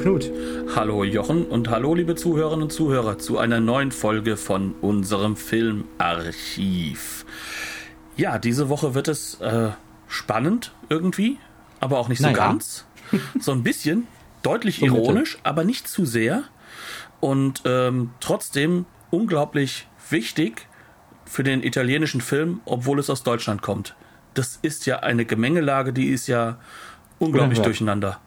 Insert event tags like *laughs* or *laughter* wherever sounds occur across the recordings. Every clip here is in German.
Knut. Hallo Jochen und hallo liebe Zuhörerinnen und Zuhörer zu einer neuen Folge von unserem Filmarchiv. Ja, diese Woche wird es äh, spannend irgendwie, aber auch nicht so naja. ganz. *laughs* So ein bisschen, deutlich ironisch, aber nicht zu sehr. Und ähm, trotzdem unglaublich wichtig für den italienischen Film, obwohl es aus Deutschland kommt. Das ist ja eine Gemengelage, die ist ja unglaublich durcheinander.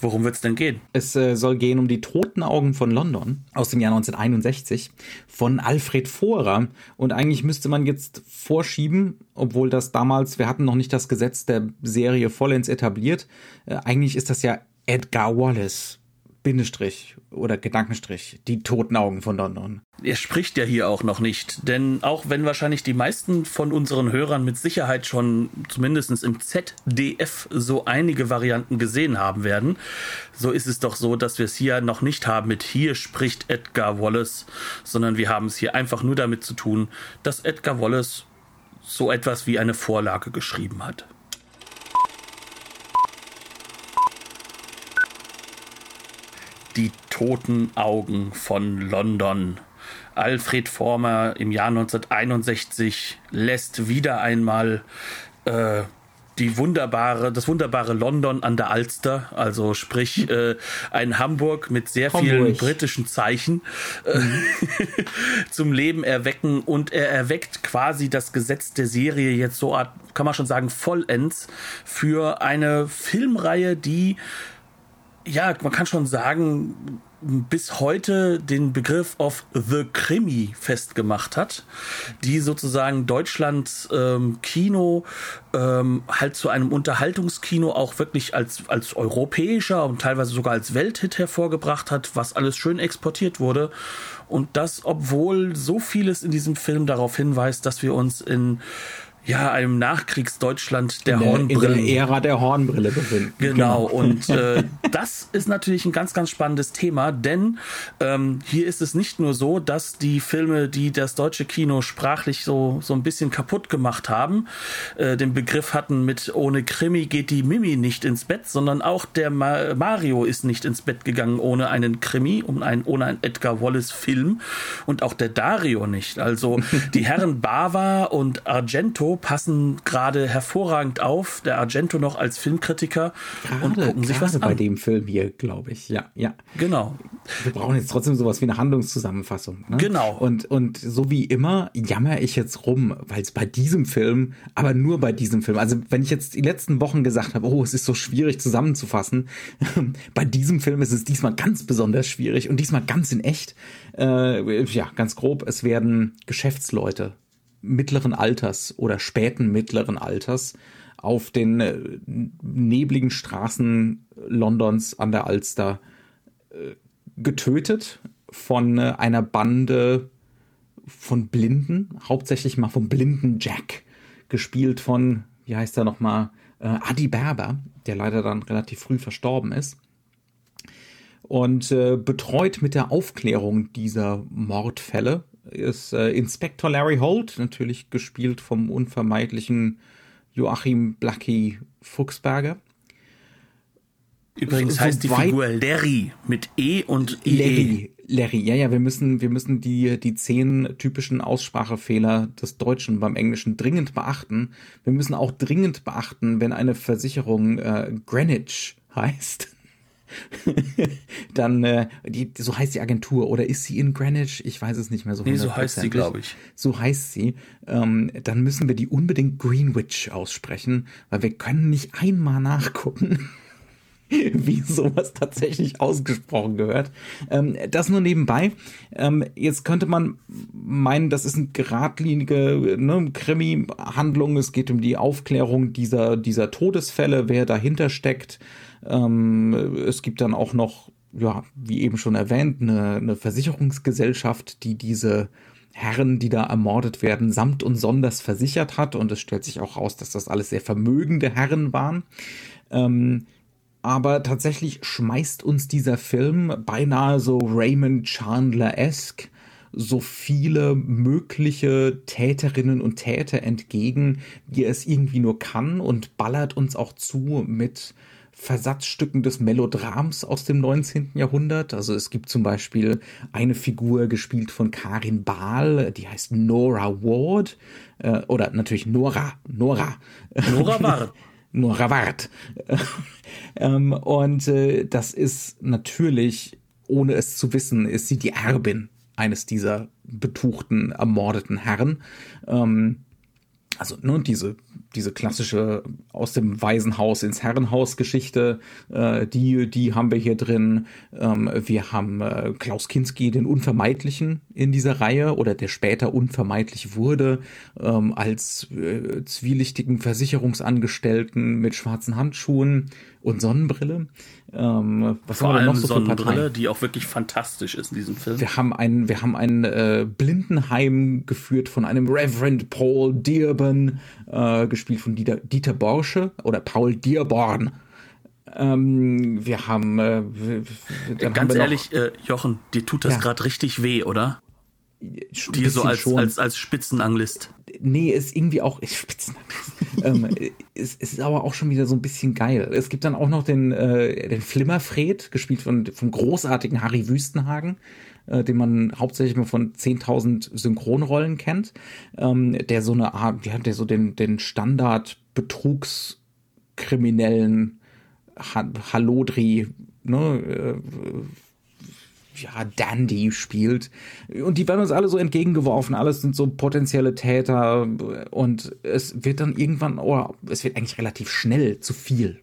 Worum wird es denn gehen? Es äh, soll gehen um die Toten Augen von London aus dem Jahr 1961 von Alfred Vohrer. Und eigentlich müsste man jetzt vorschieben, obwohl das damals, wir hatten noch nicht das Gesetz der Serie vollends etabliert. Äh, eigentlich ist das ja Edgar Wallace. Bindestrich oder Gedankenstrich, die toten Augen von London. Er spricht ja hier auch noch nicht, denn auch wenn wahrscheinlich die meisten von unseren Hörern mit Sicherheit schon zumindest im ZDF so einige Varianten gesehen haben werden, so ist es doch so, dass wir es hier noch nicht haben mit hier spricht Edgar Wallace, sondern wir haben es hier einfach nur damit zu tun, dass Edgar Wallace so etwas wie eine Vorlage geschrieben hat. Die toten Augen von London. Alfred Former im Jahr 1961 lässt wieder einmal äh, die wunderbare, das wunderbare London an der Alster, also sprich äh, ein Hamburg mit sehr Hamburg. vielen britischen Zeichen äh, mhm. *laughs* zum Leben erwecken und er erweckt quasi das Gesetz der Serie jetzt so Art, kann man schon sagen, vollends für eine Filmreihe, die ja, man kann schon sagen, bis heute den Begriff of The Krimi festgemacht hat, die sozusagen Deutschlands ähm, Kino ähm, halt zu einem Unterhaltungskino auch wirklich als, als europäischer und teilweise sogar als Welthit hervorgebracht hat, was alles schön exportiert wurde. Und das, obwohl so vieles in diesem Film darauf hinweist, dass wir uns in ja, einem Nachkriegsdeutschland der, der Hornbrille. In der Ära der Hornbrille befinden. Genau, genau. und äh, *laughs* das ist natürlich ein ganz, ganz spannendes Thema, denn ähm, hier ist es nicht nur so, dass die Filme, die das deutsche Kino sprachlich so, so ein bisschen kaputt gemacht haben, äh, den Begriff hatten mit ohne Krimi geht die Mimi nicht ins Bett, sondern auch der Ma Mario ist nicht ins Bett gegangen ohne einen Krimi, um ein, ohne einen Edgar Wallace Film und auch der Dario nicht. Also die Herren Bava und Argento passen gerade hervorragend auf. Der Argento noch als Filmkritiker gerade, und gucken sich was an. bei dem Film hier, glaube ich. Ja, ja. Genau. Wir brauchen jetzt trotzdem sowas wie eine Handlungszusammenfassung. Ne? Genau. Und, und so wie immer jammer ich jetzt rum, weil es bei diesem Film, aber nur bei diesem Film, also wenn ich jetzt die letzten Wochen gesagt habe, oh, es ist so schwierig zusammenzufassen, *laughs* bei diesem Film ist es diesmal ganz besonders schwierig und diesmal ganz in echt. Äh, ja, ganz grob, es werden Geschäftsleute mittleren Alters oder späten mittleren Alters auf den äh, nebligen Straßen Londons an der Alster äh, getötet von äh, einer Bande von Blinden, hauptsächlich mal vom blinden Jack, gespielt von, wie heißt er nochmal, Adi Berber, der leider dann relativ früh verstorben ist. Und äh, betreut mit der Aufklärung dieser Mordfälle ist äh, Inspector Larry Holt, natürlich gespielt vom unvermeidlichen Joachim Blackie Fuchsberger. Übrigens so, heißt die Figur Larry mit E und IE. Larry, Larry, ja, ja, wir müssen, wir müssen die, die zehn typischen Aussprachefehler des Deutschen beim Englischen dringend beachten. Wir müssen auch dringend beachten, wenn eine Versicherung äh, Greenwich heißt. *laughs* dann, äh, die, so heißt die Agentur, oder ist sie in Greenwich? Ich weiß es nicht mehr so. Nee, so heißt sie, glaube ich. So heißt sie. Ähm, dann müssen wir die unbedingt Greenwich aussprechen, weil wir können nicht einmal nachgucken. *laughs* wie sowas tatsächlich ausgesprochen gehört. Ähm, das nur nebenbei. Ähm, jetzt könnte man meinen, das ist eine geradlinige ne, Krimi-Handlung. Es geht um die Aufklärung dieser, dieser Todesfälle, wer dahinter steckt. Ähm, es gibt dann auch noch ja, wie eben schon erwähnt, eine, eine Versicherungsgesellschaft, die diese Herren, die da ermordet werden, samt und sonders versichert hat. Und es stellt sich auch raus, dass das alles sehr vermögende Herren waren. Ähm, aber tatsächlich schmeißt uns dieser Film beinahe so Raymond Chandler-esque so viele mögliche Täterinnen und Täter entgegen, wie er es irgendwie nur kann und ballert uns auch zu mit Versatzstücken des Melodrams aus dem 19. Jahrhundert. Also es gibt zum Beispiel eine Figur gespielt von Karin Bahl, die heißt Nora Ward, äh, oder natürlich Nora, Nora. Nora Ward. *laughs* Nora Ward. *laughs* ähm, und äh, das ist natürlich, ohne es zu wissen, ist sie die Erbin eines dieser betuchten, ermordeten Herren. Ähm, also ne, diese diese klassische aus dem Waisenhaus ins Herrenhaus Geschichte, äh, die, die haben wir hier drin. Ähm, wir haben äh, Klaus Kinski, den Unvermeidlichen in dieser Reihe oder der später unvermeidlich wurde, ähm, als äh, zwielichtigen Versicherungsangestellten mit schwarzen Handschuhen und Sonnenbrille. Ähm, was Vor allem noch so Sonnenbrille, die auch wirklich fantastisch ist in diesem Film. Wir haben ein, wir haben ein äh, Blindenheim geführt von einem Reverend Paul Dearborn, äh, gespielt von Dieter, Dieter Borsche oder Paul Dearborn. Ähm, wir haben äh, ganz haben wir ehrlich, äh, Jochen, dir tut das ja. gerade richtig weh, oder? Dir so als, als, als Spitzenanglist. Nee, ist irgendwie auch Spitzenanglist. *laughs* ähm, es, es, ist aber auch schon wieder so ein bisschen geil. Es gibt dann auch noch den, äh, den Flimmerfred, gespielt von, vom großartigen Harry Wüstenhagen, äh, den man hauptsächlich nur von 10.000 Synchronrollen kennt, ähm, der so eine Art, ja, der so den, den Standard Betrugskriminellen Hallodri, ne, äh, ja, Dandy spielt. Und die werden uns alle so entgegengeworfen. Alles sind so potenzielle Täter. Und es wird dann irgendwann, oder es wird eigentlich relativ schnell zu viel.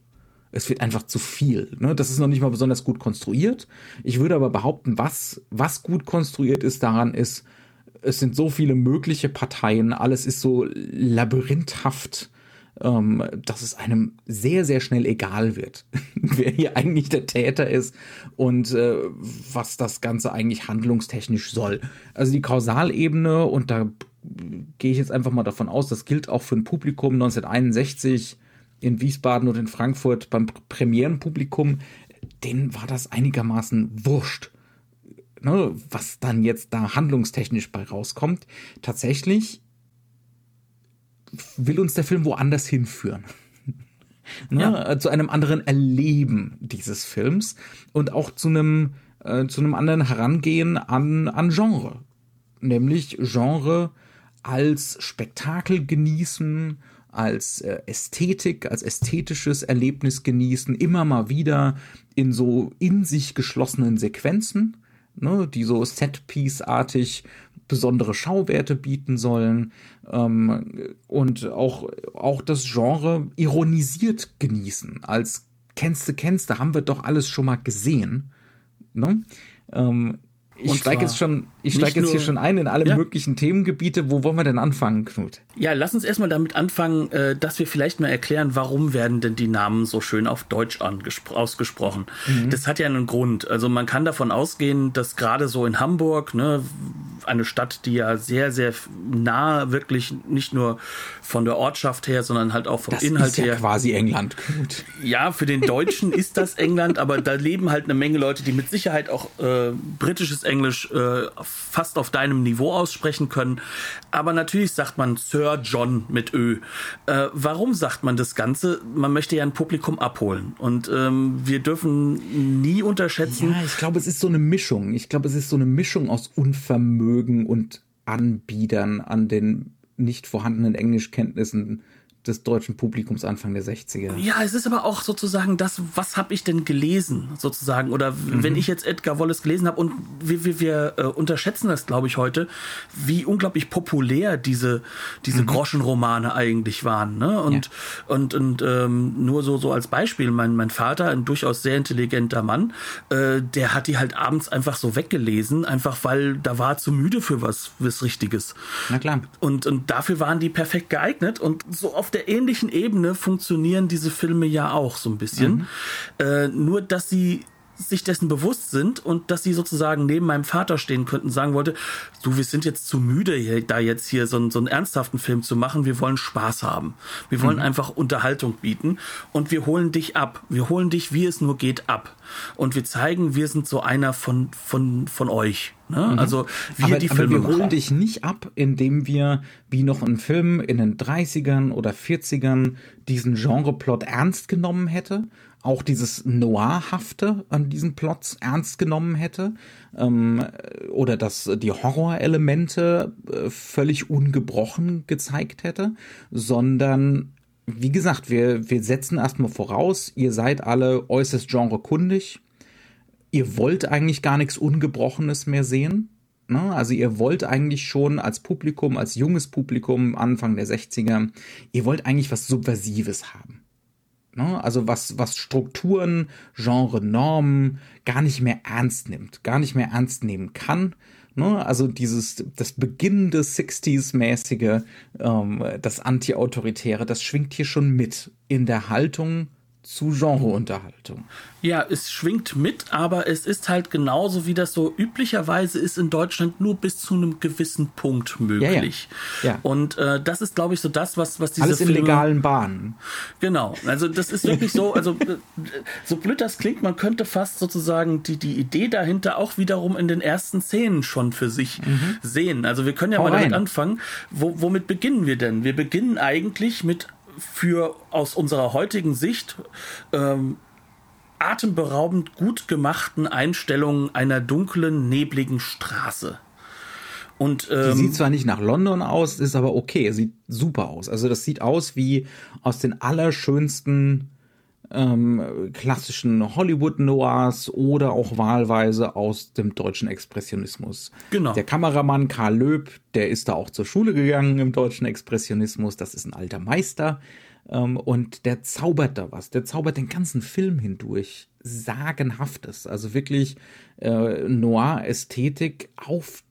Es wird einfach zu viel. Ne? Das ist noch nicht mal besonders gut konstruiert. Ich würde aber behaupten, was, was gut konstruiert ist daran ist, es sind so viele mögliche Parteien, alles ist so labyrinthhaft ähm, dass es einem sehr, sehr schnell egal wird, *laughs* wer hier eigentlich der Täter ist und äh, was das Ganze eigentlich handlungstechnisch soll. Also die Kausalebene, und da gehe ich jetzt einfach mal davon aus, das gilt auch für ein Publikum 1961 in Wiesbaden und in Frankfurt beim Premierenpublikum, denen war das einigermaßen wurscht. Ne, was dann jetzt da handlungstechnisch bei rauskommt. Tatsächlich will uns der Film woanders hinführen. *laughs* ne? ja. Zu einem anderen Erleben dieses Films und auch zu einem, äh, zu einem anderen Herangehen an, an Genre. Nämlich Genre als Spektakel genießen, als äh, Ästhetik, als ästhetisches Erlebnis genießen, immer mal wieder in so in sich geschlossenen Sequenzen, ne, die so Set-Piece-artig besondere Schauwerte bieten sollen ähm, und auch, auch das Genre ironisiert genießen. Als kennste, kennste, haben wir doch alles schon mal gesehen. Ne? Ähm, ich steige jetzt schon, ich steige jetzt hier schon ein in alle ja. möglichen Themengebiete. Wo wollen wir denn anfangen, Knut? Ja, lass uns erstmal damit anfangen, äh, dass wir vielleicht mal erklären, warum werden denn die Namen so schön auf Deutsch ausgesprochen. Mhm. Das hat ja einen Grund. Also man kann davon ausgehen, dass gerade so in Hamburg, ne, eine Stadt, die ja sehr, sehr nah wirklich nicht nur von der Ortschaft her, sondern halt auch vom das Inhalt ist ja her. quasi England. Gut. Ja, für den Deutschen *laughs* ist das England, aber da leben halt eine Menge Leute, die mit Sicherheit auch äh, britisches Englisch äh, fast auf deinem Niveau aussprechen können. Aber natürlich sagt man Sir John mit Ö. Äh, warum sagt man das Ganze? Man möchte ja ein Publikum abholen. Und ähm, wir dürfen nie unterschätzen. Ja, ich glaube, es ist so eine Mischung. Ich glaube, es ist so eine Mischung aus Unvermögen und Anbietern an den nicht vorhandenen Englischkenntnissen des deutschen Publikums Anfang der 60er. Ja, es ist aber auch sozusagen das, was habe ich denn gelesen, sozusagen. Oder mhm. wenn ich jetzt Edgar Wallace gelesen habe und wir, wir, wir äh, unterschätzen das, glaube ich, heute, wie unglaublich populär diese, diese mhm. Groschenromane eigentlich waren. Ne? Und, ja. und, und ähm, nur so, so als Beispiel, mein, mein Vater, ein durchaus sehr intelligenter Mann, äh, der hat die halt abends einfach so weggelesen, einfach weil da war zu müde für was, was Richtiges. Na klar. Und, und dafür waren die perfekt geeignet und so auf der der ähnlichen Ebene funktionieren diese Filme ja auch so ein bisschen. Mhm. Äh, nur, dass sie sich dessen bewusst sind und dass sie sozusagen neben meinem Vater stehen könnten, sagen wollte, du, wir sind jetzt zu müde, hier, da jetzt hier so, so einen ernsthaften Film zu machen, wir wollen Spaß haben. Wir wollen mhm. einfach Unterhaltung bieten und wir holen dich ab. Wir holen dich, wie es nur geht, ab. Und wir zeigen, wir sind so einer von, von, von euch. Ne? Mhm. Also wir aber, die Filme. Aber wir holen dich nicht ab, indem wir wie noch ein Film in den 30ern oder 40ern diesen Genreplot ernst genommen hätte, auch dieses Noirhafte an diesen Plots ernst genommen hätte ähm, oder dass die Horrorelemente äh, völlig ungebrochen gezeigt hätte, sondern wie gesagt, wir, wir setzen erstmal voraus, ihr seid alle äußerst genrekundig, ihr wollt eigentlich gar nichts Ungebrochenes mehr sehen. Ne? Also ihr wollt eigentlich schon als Publikum, als junges Publikum Anfang der 60er, ihr wollt eigentlich was Subversives haben. Ne? Also was, was Strukturen, Genre, Normen gar nicht mehr ernst nimmt, gar nicht mehr ernst nehmen kann. Ne? Also dieses, das beginnende 60s-mäßige, ähm, das Anti-Autoritäre, das schwingt hier schon mit in der Haltung zu Genreunterhaltung. Ja, es schwingt mit, aber es ist halt genauso, wie das so üblicherweise ist in Deutschland, nur bis zu einem gewissen Punkt möglich. Ja, ja. ja. Und äh, das ist, glaube ich, so das, was, was diese Alles in legalen Bahnen. Genau, also das ist wirklich so, also *laughs* so blöd das klingt, man könnte fast sozusagen die, die Idee dahinter auch wiederum in den ersten Szenen schon für sich mhm. sehen. Also wir können ja Hau mal damit rein. anfangen. Wo, womit beginnen wir denn? Wir beginnen eigentlich mit für aus unserer heutigen Sicht ähm, atemberaubend gut gemachten Einstellungen einer dunklen, nebligen Straße. Und, ähm, die sieht zwar nicht nach London aus, ist aber okay, sieht super aus. Also das sieht aus wie aus den allerschönsten ähm, klassischen Hollywood-Noirs oder auch wahlweise aus dem deutschen Expressionismus. Genau. Der Kameramann Karl Löb, der ist da auch zur Schule gegangen im deutschen Expressionismus. Das ist ein alter Meister. Ähm, und der zaubert da was. Der zaubert den ganzen Film hindurch. Sagenhaftes. Also wirklich äh, Noir-Ästhetik auf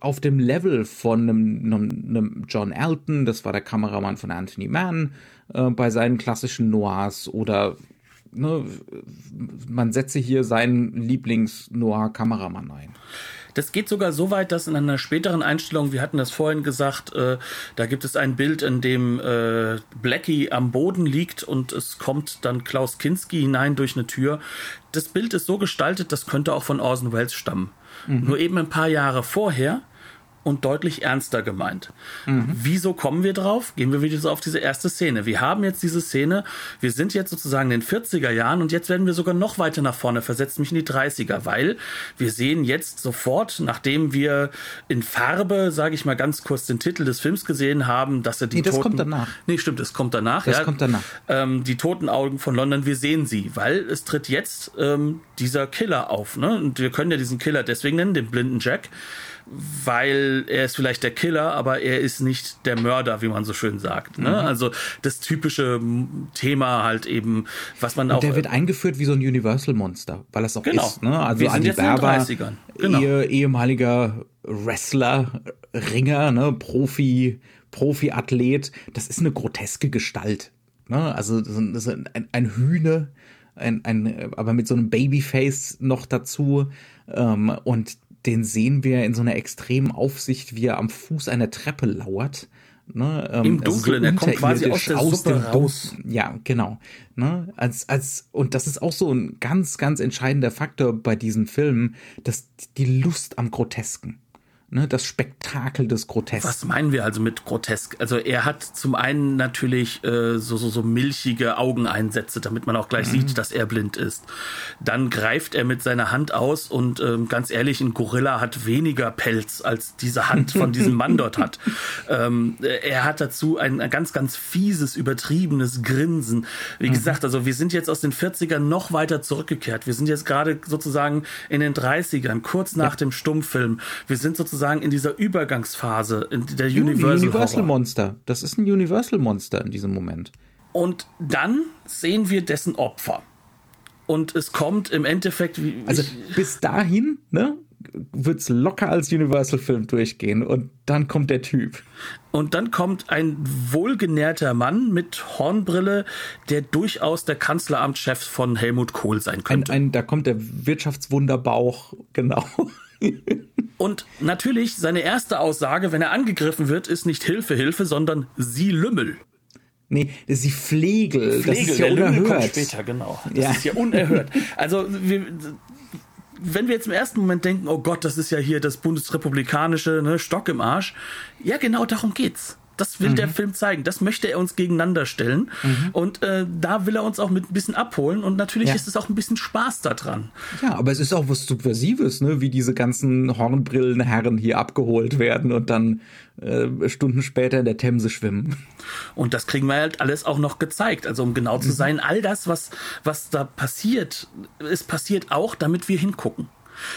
auf dem Level von einem, einem, John Elton, das war der Kameramann von Anthony Mann, äh, bei seinen klassischen Noirs oder ne, man setze hier seinen Lieblings-Noir-Kameramann ein. Das geht sogar so weit, dass in einer späteren Einstellung, wir hatten das vorhin gesagt, äh, da gibt es ein Bild, in dem äh, Blackie am Boden liegt und es kommt dann Klaus Kinski hinein durch eine Tür. Das Bild ist so gestaltet, das könnte auch von Orson Welles stammen. Mhm. Nur eben ein paar Jahre vorher und deutlich ernster gemeint. Mhm. Wieso kommen wir drauf? Gehen wir wieder so auf diese erste Szene. Wir haben jetzt diese Szene, wir sind jetzt sozusagen in den 40er Jahren und jetzt werden wir sogar noch weiter nach vorne versetzt, mich in die 30er, weil wir sehen jetzt sofort, nachdem wir in Farbe, sage ich mal ganz kurz, den Titel des Films gesehen haben, dass er die nee, das Toten... kommt danach. Nee, stimmt, das kommt danach. Das ja, kommt danach. Ähm, die toten Augen von London, wir sehen sie, weil es tritt jetzt ähm, dieser Killer auf. Ne? Und wir können ja diesen Killer deswegen nennen, den blinden Jack weil er ist vielleicht der Killer, aber er ist nicht der Mörder, wie man so schön sagt. Ne? Mhm. Also das typische Thema halt eben, was man Und auch. Der wird eingeführt wie so ein Universal-Monster, weil das auch genau. ist. Ne? Also Andi Berber, genau. Ihr ehemaliger Wrestler, Ringer, ne? Profi, Profi-Athlet. Das ist eine groteske Gestalt. Ne? Also das ist ein, ein Hühner, ein, ein, aber mit so einem Babyface noch dazu. Ähm, und den sehen wir in so einer extremen Aufsicht, wie er am Fuß einer Treppe lauert. Ne, ähm, Im Dunkeln, so er kommt quasi aus der aus Suppe raus. Ja, genau. Ne, als, als, und das ist auch so ein ganz, ganz entscheidender Faktor bei diesen Filmen, dass die Lust am Grotesken ne, das Spektakel des Grotesken. Was meinen wir also mit grotesk? Also er hat zum einen natürlich äh, so, so, so milchige Augeneinsätze, damit man auch gleich mhm. sieht, dass er blind ist. Dann greift er mit seiner Hand aus und ähm, ganz ehrlich, ein Gorilla hat weniger Pelz, als diese Hand von diesem Mann dort hat. *laughs* Ähm, er hat dazu ein, ein, ganz, ganz fieses, übertriebenes Grinsen. Wie mhm. gesagt, also wir sind jetzt aus den 40ern noch weiter zurückgekehrt. Wir sind jetzt gerade sozusagen in den 30ern, kurz nach ja. dem Stummfilm. Wir sind sozusagen sozusagen in dieser Übergangsphase, in der Universal, Universal Monster. Das ist ein Universal Monster in diesem Moment. Und dann sehen wir dessen Opfer. Und es kommt im Endeffekt. also bis dahin, ne? wird es locker als Universal-Film durchgehen und dann kommt der Typ. Und dann kommt ein wohlgenährter Mann mit Hornbrille, der durchaus der Kanzleramtschef von Helmut Kohl sein könnte. Ein, ein, da kommt der Wirtschaftswunderbauch, *laughs* genau. Und natürlich, seine erste Aussage, wenn er angegriffen wird, ist nicht Hilfe, Hilfe, sondern Sie Lümmel. Nee, das ist die Flegel. Flegel, das ist ja der Lümmel unerhört. kommt später, genau. Das Ja. ist ja unerhört. *laughs* Also, wir, wenn wir jetzt im ersten Moment denken, oh Gott, das ist ja hier das bundesrepublikanische ne, Stock im Arsch. Ja, genau darum geht's. Das will der Film zeigen. Das möchte er uns gegeneinander stellen. Und äh, da will er uns auch mit ein bisschen abholen. Und natürlich Ja. ist es auch ein bisschen Spaß daran. Ja, aber es ist auch was Subversives, ne? wie diese ganzen Hornbrillenherren hier abgeholt werden und dann äh, Stunden später in der Themse schwimmen. Und das kriegen wir halt alles auch noch gezeigt. Also um genau zu sein, all das, was, was da passiert, es passiert auch, damit wir hingucken.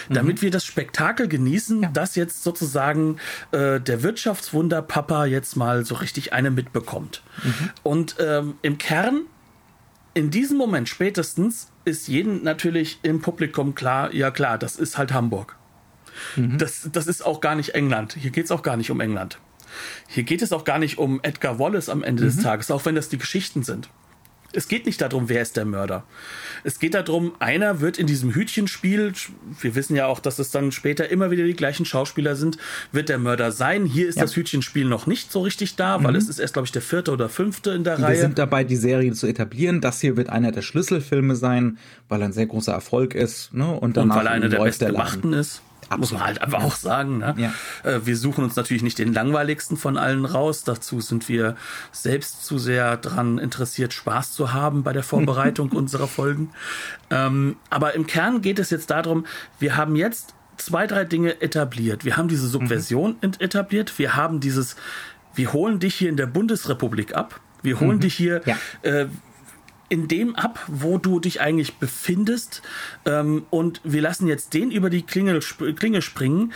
Damit wir das Spektakel genießen, Ja. dass jetzt sozusagen äh, der Wirtschaftswunder Papa jetzt mal so richtig eine mitbekommt. Und ähm, im Kern, in diesem Moment spätestens, ist jedem natürlich im Publikum klar, ja klar, das ist halt Hamburg. Das, das ist auch gar nicht England. Hier geht es auch gar nicht um England. Hier geht es auch gar nicht um Edgar Wallace am Ende des Tages, auch wenn das die Geschichten sind. Es geht nicht darum, wer ist der Mörder. Es geht darum, einer wird in diesem Hütchenspiel, wir wissen ja auch, dass es dann später immer wieder die gleichen Schauspieler sind, wird der Mörder sein. Hier ist Ja. das Hütchenspiel noch nicht so richtig da, weil es ist erst, glaube ich, der vierte oder fünfte in der Wir Reihe. sind dabei, die Serie zu etablieren. Das hier wird einer der Schlüsselfilme sein, weil er ein sehr großer Erfolg ist. Ne? Und, Und danach weil er einer der bestgemachten ist. Muss man halt einfach auch sagen. Ne? Ja. Äh, Wir suchen uns natürlich nicht den langweiligsten von allen raus. Dazu sind wir selbst zu sehr dran interessiert, Spaß zu haben bei der *laughs* Vorbereitung unserer Folgen. Ähm, aber im Kern geht es jetzt darum, wir haben jetzt zwei, drei Dinge etabliert. Wir haben diese Subversion ent- etabliert. Wir haben dieses, wir holen dich hier in der Bundesrepublik ab. Wir holen dich hier Ja. äh, in dem ab, wo du dich eigentlich befindest. Ähm, und wir lassen jetzt den über die Klinge, sp Klinge springen,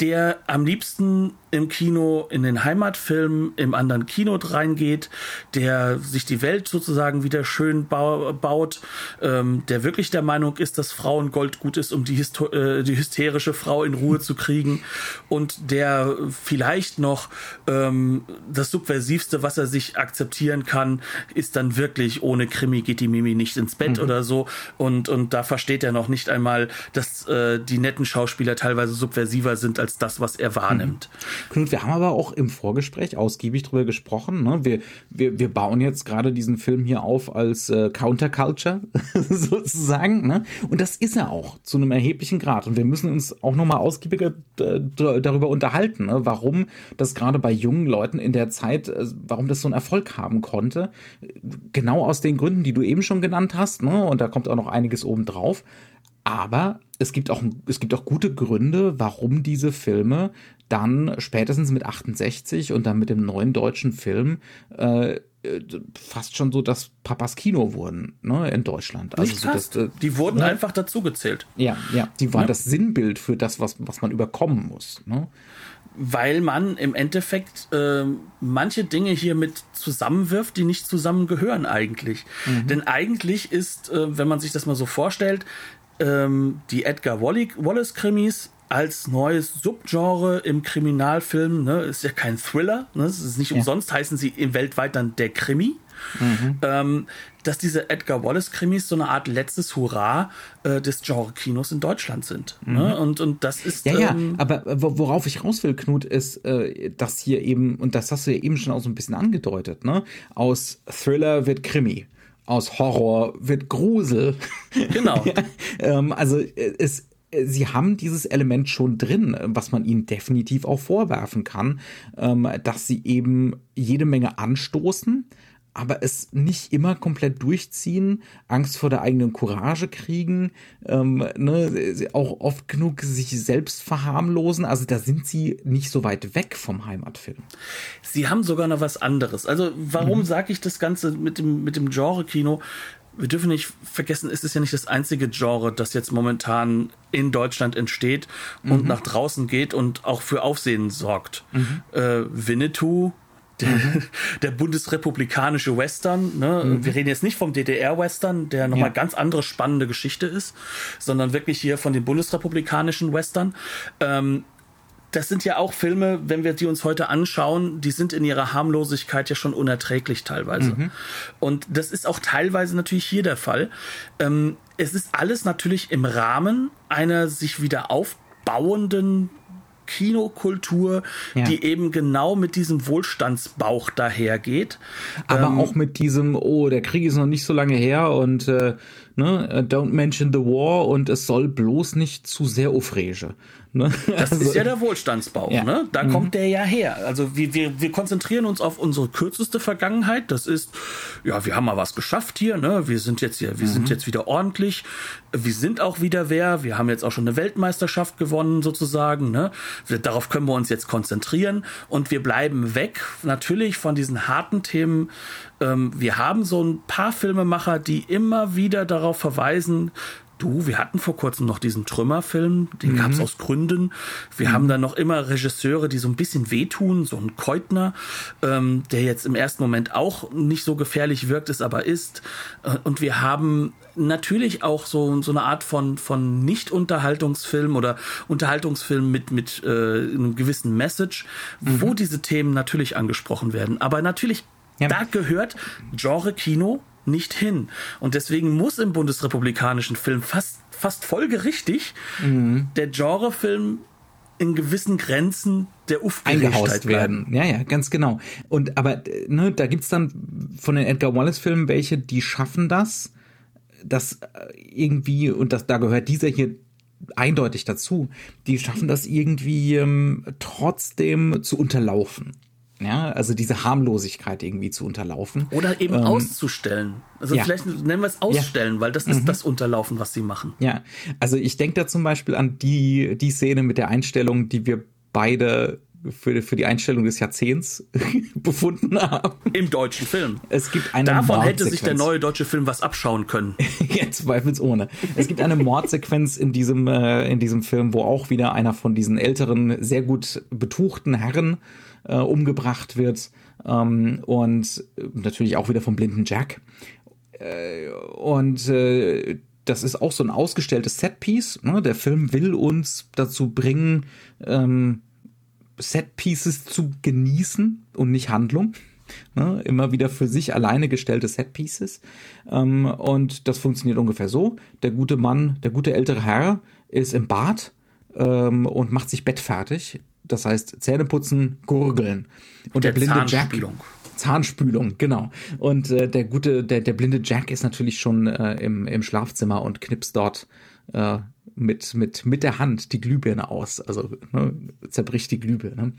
der am liebsten im Kino in den Heimatfilm im anderen Kino reingeht, der sich die Welt sozusagen wieder schön bau baut, ähm, der wirklich der Meinung ist, dass Frauengold gut ist, um die, äh, die hysterische Frau in Ruhe zu kriegen. Und der vielleicht noch ähm, das Subversivste, was er sich akzeptieren kann, ist dann wirklich ohne Krimi geht die Mimi nicht ins Bett oder so. Und, und da versteht er noch nicht einmal, dass äh, die netten Schauspieler teilweise subversiver sind als das, was er wahrnimmt. Knut, wir haben aber auch im Vorgespräch ausgiebig drüber gesprochen. Ne? Wir, wir, wir bauen jetzt gerade diesen Film hier auf als äh, Counterculture *laughs* sozusagen. Ne? Und das ist er auch zu einem erheblichen Grad. Und wir müssen uns auch nochmal ausgiebiger äh, darüber unterhalten, ne? warum das gerade bei jungen Leuten in der Zeit, äh, warum das so einen Erfolg haben konnte. Genau aus den Gründen, die du eben schon genannt hast. Ne? Und da kommt auch noch einiges oben drauf. Aber es gibt auch, es gibt auch gute Gründe, warum diese Filme dann spätestens mit 68 und dann mit dem neuen deutschen Film äh, fast schon so das Papas Kino wurden ne, in Deutschland. Also so das, äh, die wurden ne? einfach dazugezählt. Ja, ja, die waren Ja. das Sinnbild für das, was, was man überkommen muss. Ne? weil man im Endeffekt äh, manche Dinge hier mit zusammenwirft, die nicht zusammengehören eigentlich. Denn eigentlich ist, äh, wenn man sich das mal so vorstellt, ähm, die Edgar Wallace-Krimis als neues Subgenre im Kriminalfilm, ne, ist ja kein Thriller, ne, es ist nicht umsonst, heißen sie weltweit dann der Krimi. Ähm, dass diese Edgar Wallace-Krimis so eine Art letztes Hurra äh, des Genre-Kinos in Deutschland sind. Ne? Und, und das ist. Ja, ja, ähm, aber äh, wo- worauf ich raus will, Knut, ist, äh, dass hier eben, und das hast du ja eben schon auch so ein bisschen angedeutet, ne? Aus Thriller wird Krimi. Aus Horror wird Grusel. *laughs* Genau. ja, ähm, also äh, es, äh, sie haben dieses Element schon drin, was man ihnen definitiv auch vorwerfen kann, ähm, dass sie eben jede Menge anstoßen, aber es nicht immer komplett durchziehen, Angst vor der eigenen Courage kriegen, ähm, ne, auch oft genug sich selbst verharmlosen. Also da sind sie nicht so weit weg vom Heimatfilm. Sie haben sogar noch was anderes. Also, warum sage ich das Ganze mit dem, mit dem Genre-Kino? Wir dürfen nicht vergessen, es ist ja nicht das einzige Genre, das jetzt momentan in Deutschland entsteht und nach draußen geht und auch für Aufsehen sorgt. Äh, Winnetou, der, mhm. *laughs* der bundesrepublikanische Western. Ne? Mhm. Wir reden jetzt nicht vom DDR-Western, der nochmal ja. ganz andere spannende Geschichte ist, sondern wirklich hier von dem bundesrepublikanischen Western. Ähm, das sind ja auch Filme, wenn wir die uns heute anschauen, die sind in ihrer Harmlosigkeit ja schon unerträglich teilweise. Mhm. Und das ist auch teilweise natürlich hier der Fall. Ähm, es ist alles natürlich im Rahmen einer sich wieder aufbauenden Kinokultur, ja. die eben genau mit diesem Wohlstandsbauch dahergeht. Aber ähm, auch mit diesem, oh, der Krieg ist noch nicht so lange her und äh, ne, don't mention the war und es soll bloß nicht zu sehr aufrege. Ne? Das also, ist ja der Wohlstandsbau. Ja. Ne? Da mhm. kommt der ja her. Also wir, wir, wir konzentrieren uns auf unsere kürzeste Vergangenheit. Das ist, ja, wir haben mal was geschafft hier. Ne? Wir sind jetzt hier, wir mhm. sind jetzt wieder ordentlich. Wir sind auch wieder wer. Wir haben jetzt auch schon eine Weltmeisterschaft gewonnen sozusagen. Ne? Wir, darauf können wir uns jetzt konzentrieren und wir bleiben weg natürlich von diesen harten Themen. Ähm, wir haben so ein paar Filmemacher, die immer wieder darauf verweisen, Du, wir hatten vor kurzem noch diesen Trümmerfilm, den mhm. gab es aus Gründen. Wir mhm. haben dann noch immer Regisseure, die so ein bisschen wehtun, so ein Keutner, ähm, der jetzt im ersten Moment auch nicht so gefährlich wirkt, es aber ist. Äh, und wir haben natürlich auch so, so eine Art von, von Nicht-Unterhaltungsfilm oder Unterhaltungsfilm mit, mit äh, einem gewissen Message, mhm. wo diese Themen natürlich angesprochen werden. Aber natürlich, ja. da gehört Genre-Kino nicht hin. Und deswegen muss im bundesrepublikanischen Film fast, fast folgerichtig mhm. der Genrefilm in gewissen Grenzen der Uff eingehaust werden. Ja, ja, ganz genau. Und aber ne, da gibt's dann von den Edgar Wallace Filmen welche, die schaffen das, das äh, irgendwie und das da gehört dieser hier eindeutig dazu. Die schaffen das irgendwie ähm, trotzdem zu unterlaufen. Ja, also diese Harmlosigkeit irgendwie zu unterlaufen. Oder eben ähm, auszustellen. Also ja. vielleicht nennen wir es ausstellen, ja. weil das ist mhm. das Unterlaufen, was sie machen. Ja, also ich denke da zum Beispiel an die, die Szene mit der Einstellung, die wir beide für, für die Einstellung des Jahrzehnts *laughs* befunden haben. Im deutschen Film. Es gibt eine Davon hätte sich der neue deutsche Film was abschauen können. *laughs* Jetzt zweifelsohne. Es gibt eine Mordsequenz in diesem, äh, in diesem Film, wo auch wieder einer von diesen älteren, sehr gut betuchten Herren äh, umgebracht wird. Ähm, und natürlich auch wieder vom blinden Jack. Äh, und äh, das ist auch so ein ausgestelltes Setpiece. Ne? Der Film will uns dazu bringen, ähm, Setpieces zu genießen und nicht Handlung. Ne? Immer wieder für sich alleine gestellte Setpieces. Ähm, und das funktioniert ungefähr so. Der gute Mann, der gute ältere Herr ist im Bad ähm, und macht sich bettfertig das heißt Zähne putzen, gurgeln. Und der, der blinde. Jack. Zahnspülung, genau. Und äh, der gute, der, der blinde Jack ist natürlich schon äh, im, im Schlafzimmer und knipst dort äh, mit, mit, mit der Hand die Glühbirne aus. Also ne, zerbricht die Glühbirne.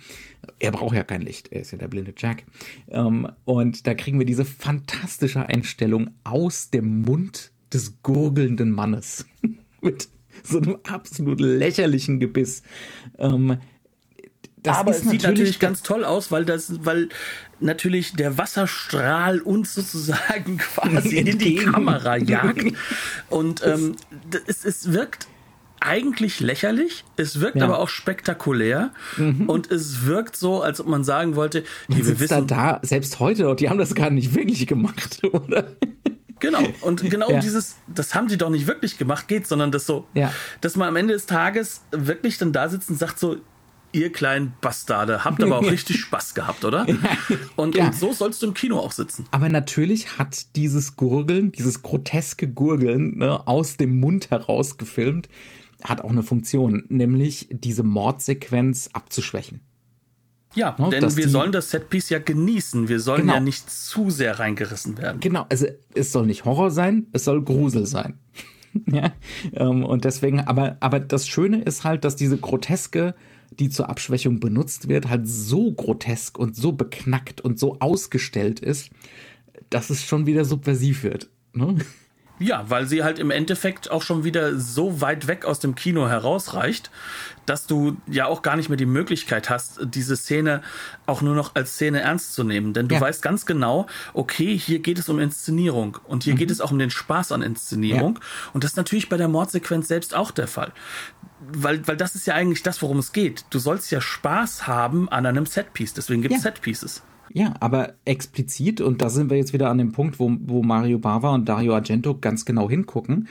Er braucht ja kein Licht, er ist ja der blinde Jack. Ähm, und da kriegen wir diese fantastische Einstellung aus dem Mund des gurgelnden Mannes. *laughs* mit so einem absolut lächerlichen Gebiss. Ähm, das aber es sieht natürlich ganz toll aus, weil das, weil natürlich der Wasserstrahl uns sozusagen *laughs* quasi in die Kamera jagt. *laughs* Und ähm, es, es wirkt eigentlich lächerlich, es wirkt ja. aber auch spektakulär mhm. und es wirkt so, als ob man sagen wollte, man wir wissen da, selbst heute, die haben das gar nicht wirklich gemacht, *laughs* oder? Genau, und genau ja. dieses, das haben sie doch nicht wirklich gemacht, geht, sondern das so, ja. dass man am Ende des Tages wirklich dann da sitzt und sagt so, ihr kleinen Bastarde, habt aber auch *laughs* richtig Spaß gehabt, oder? Und, ja. und, so sollst du im Kino auch sitzen. Aber natürlich hat dieses Gurgeln, dieses groteske Gurgeln ne, aus dem Mund heraus gefilmt, hat auch eine Funktion, nämlich diese Mordsequenz abzuschwächen. Ja, no, ne, denn wir die, sollen das Setpiece ja genießen. Wir sollen genau. ja nicht zu sehr reingerissen werden. Genau, also es soll nicht Horror sein, es soll Grusel sein. *laughs* ja, ähm, und deswegen, aber, aber das Schöne ist halt, dass diese groteske die zur Abschwächung benutzt wird, halt so grotesk und so beknackt und so ausgestellt ist, dass es schon wieder subversiv wird. Ne? Ja, weil sie halt im Endeffekt auch schon wieder so weit weg aus dem Kino herausreicht, dass du ja auch gar nicht mehr die Möglichkeit hast, diese Szene auch nur noch als Szene ernst zu nehmen. Denn du ja. weißt ganz genau, okay, hier geht es um Inszenierung und hier mhm. geht es auch um den Spaß an Inszenierung. Ja. Und das ist natürlich bei der Mordsequenz selbst auch der Fall. Weil, weil das ist ja eigentlich das, worum es geht. Du sollst ja Spaß haben an einem Setpiece. Deswegen gibt es ja. Setpieces. Ja, aber explizit, und da sind wir jetzt wieder an dem Punkt, wo, wo Mario Bava und Dario Argento ganz genau hingucken,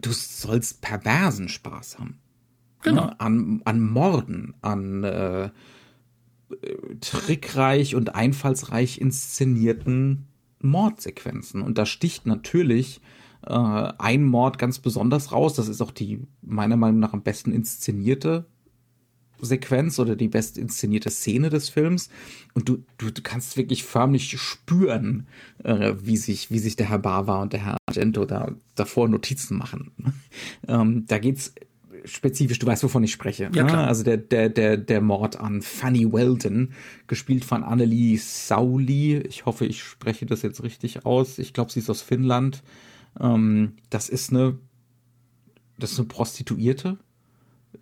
du sollst perversen Spaß haben. Genau. Ne? An, an Morden, an äh, trickreich und einfallsreich inszenierten Mordsequenzen. Und da sticht natürlich äh, ein Mord ganz besonders raus. Das ist auch die meiner Meinung nach am besten inszenierte Sequenz oder die best inszenierte Szene des Films. Und du, du, du kannst wirklich förmlich spüren, äh, wie, sich, wie sich der Herr Bava und der Herr Argento da davor Notizen machen. *laughs* ähm, da geht's spezifisch, du weißt, wovon ich spreche. Ja, ne? klar. Also der, der, der, der Mord an Fanny Weldon, gespielt von Annelie Sauli. Ich hoffe, ich spreche das jetzt richtig aus. Ich glaube, sie ist aus Finnland. Ähm, das ist eine, das ist eine Prostituierte,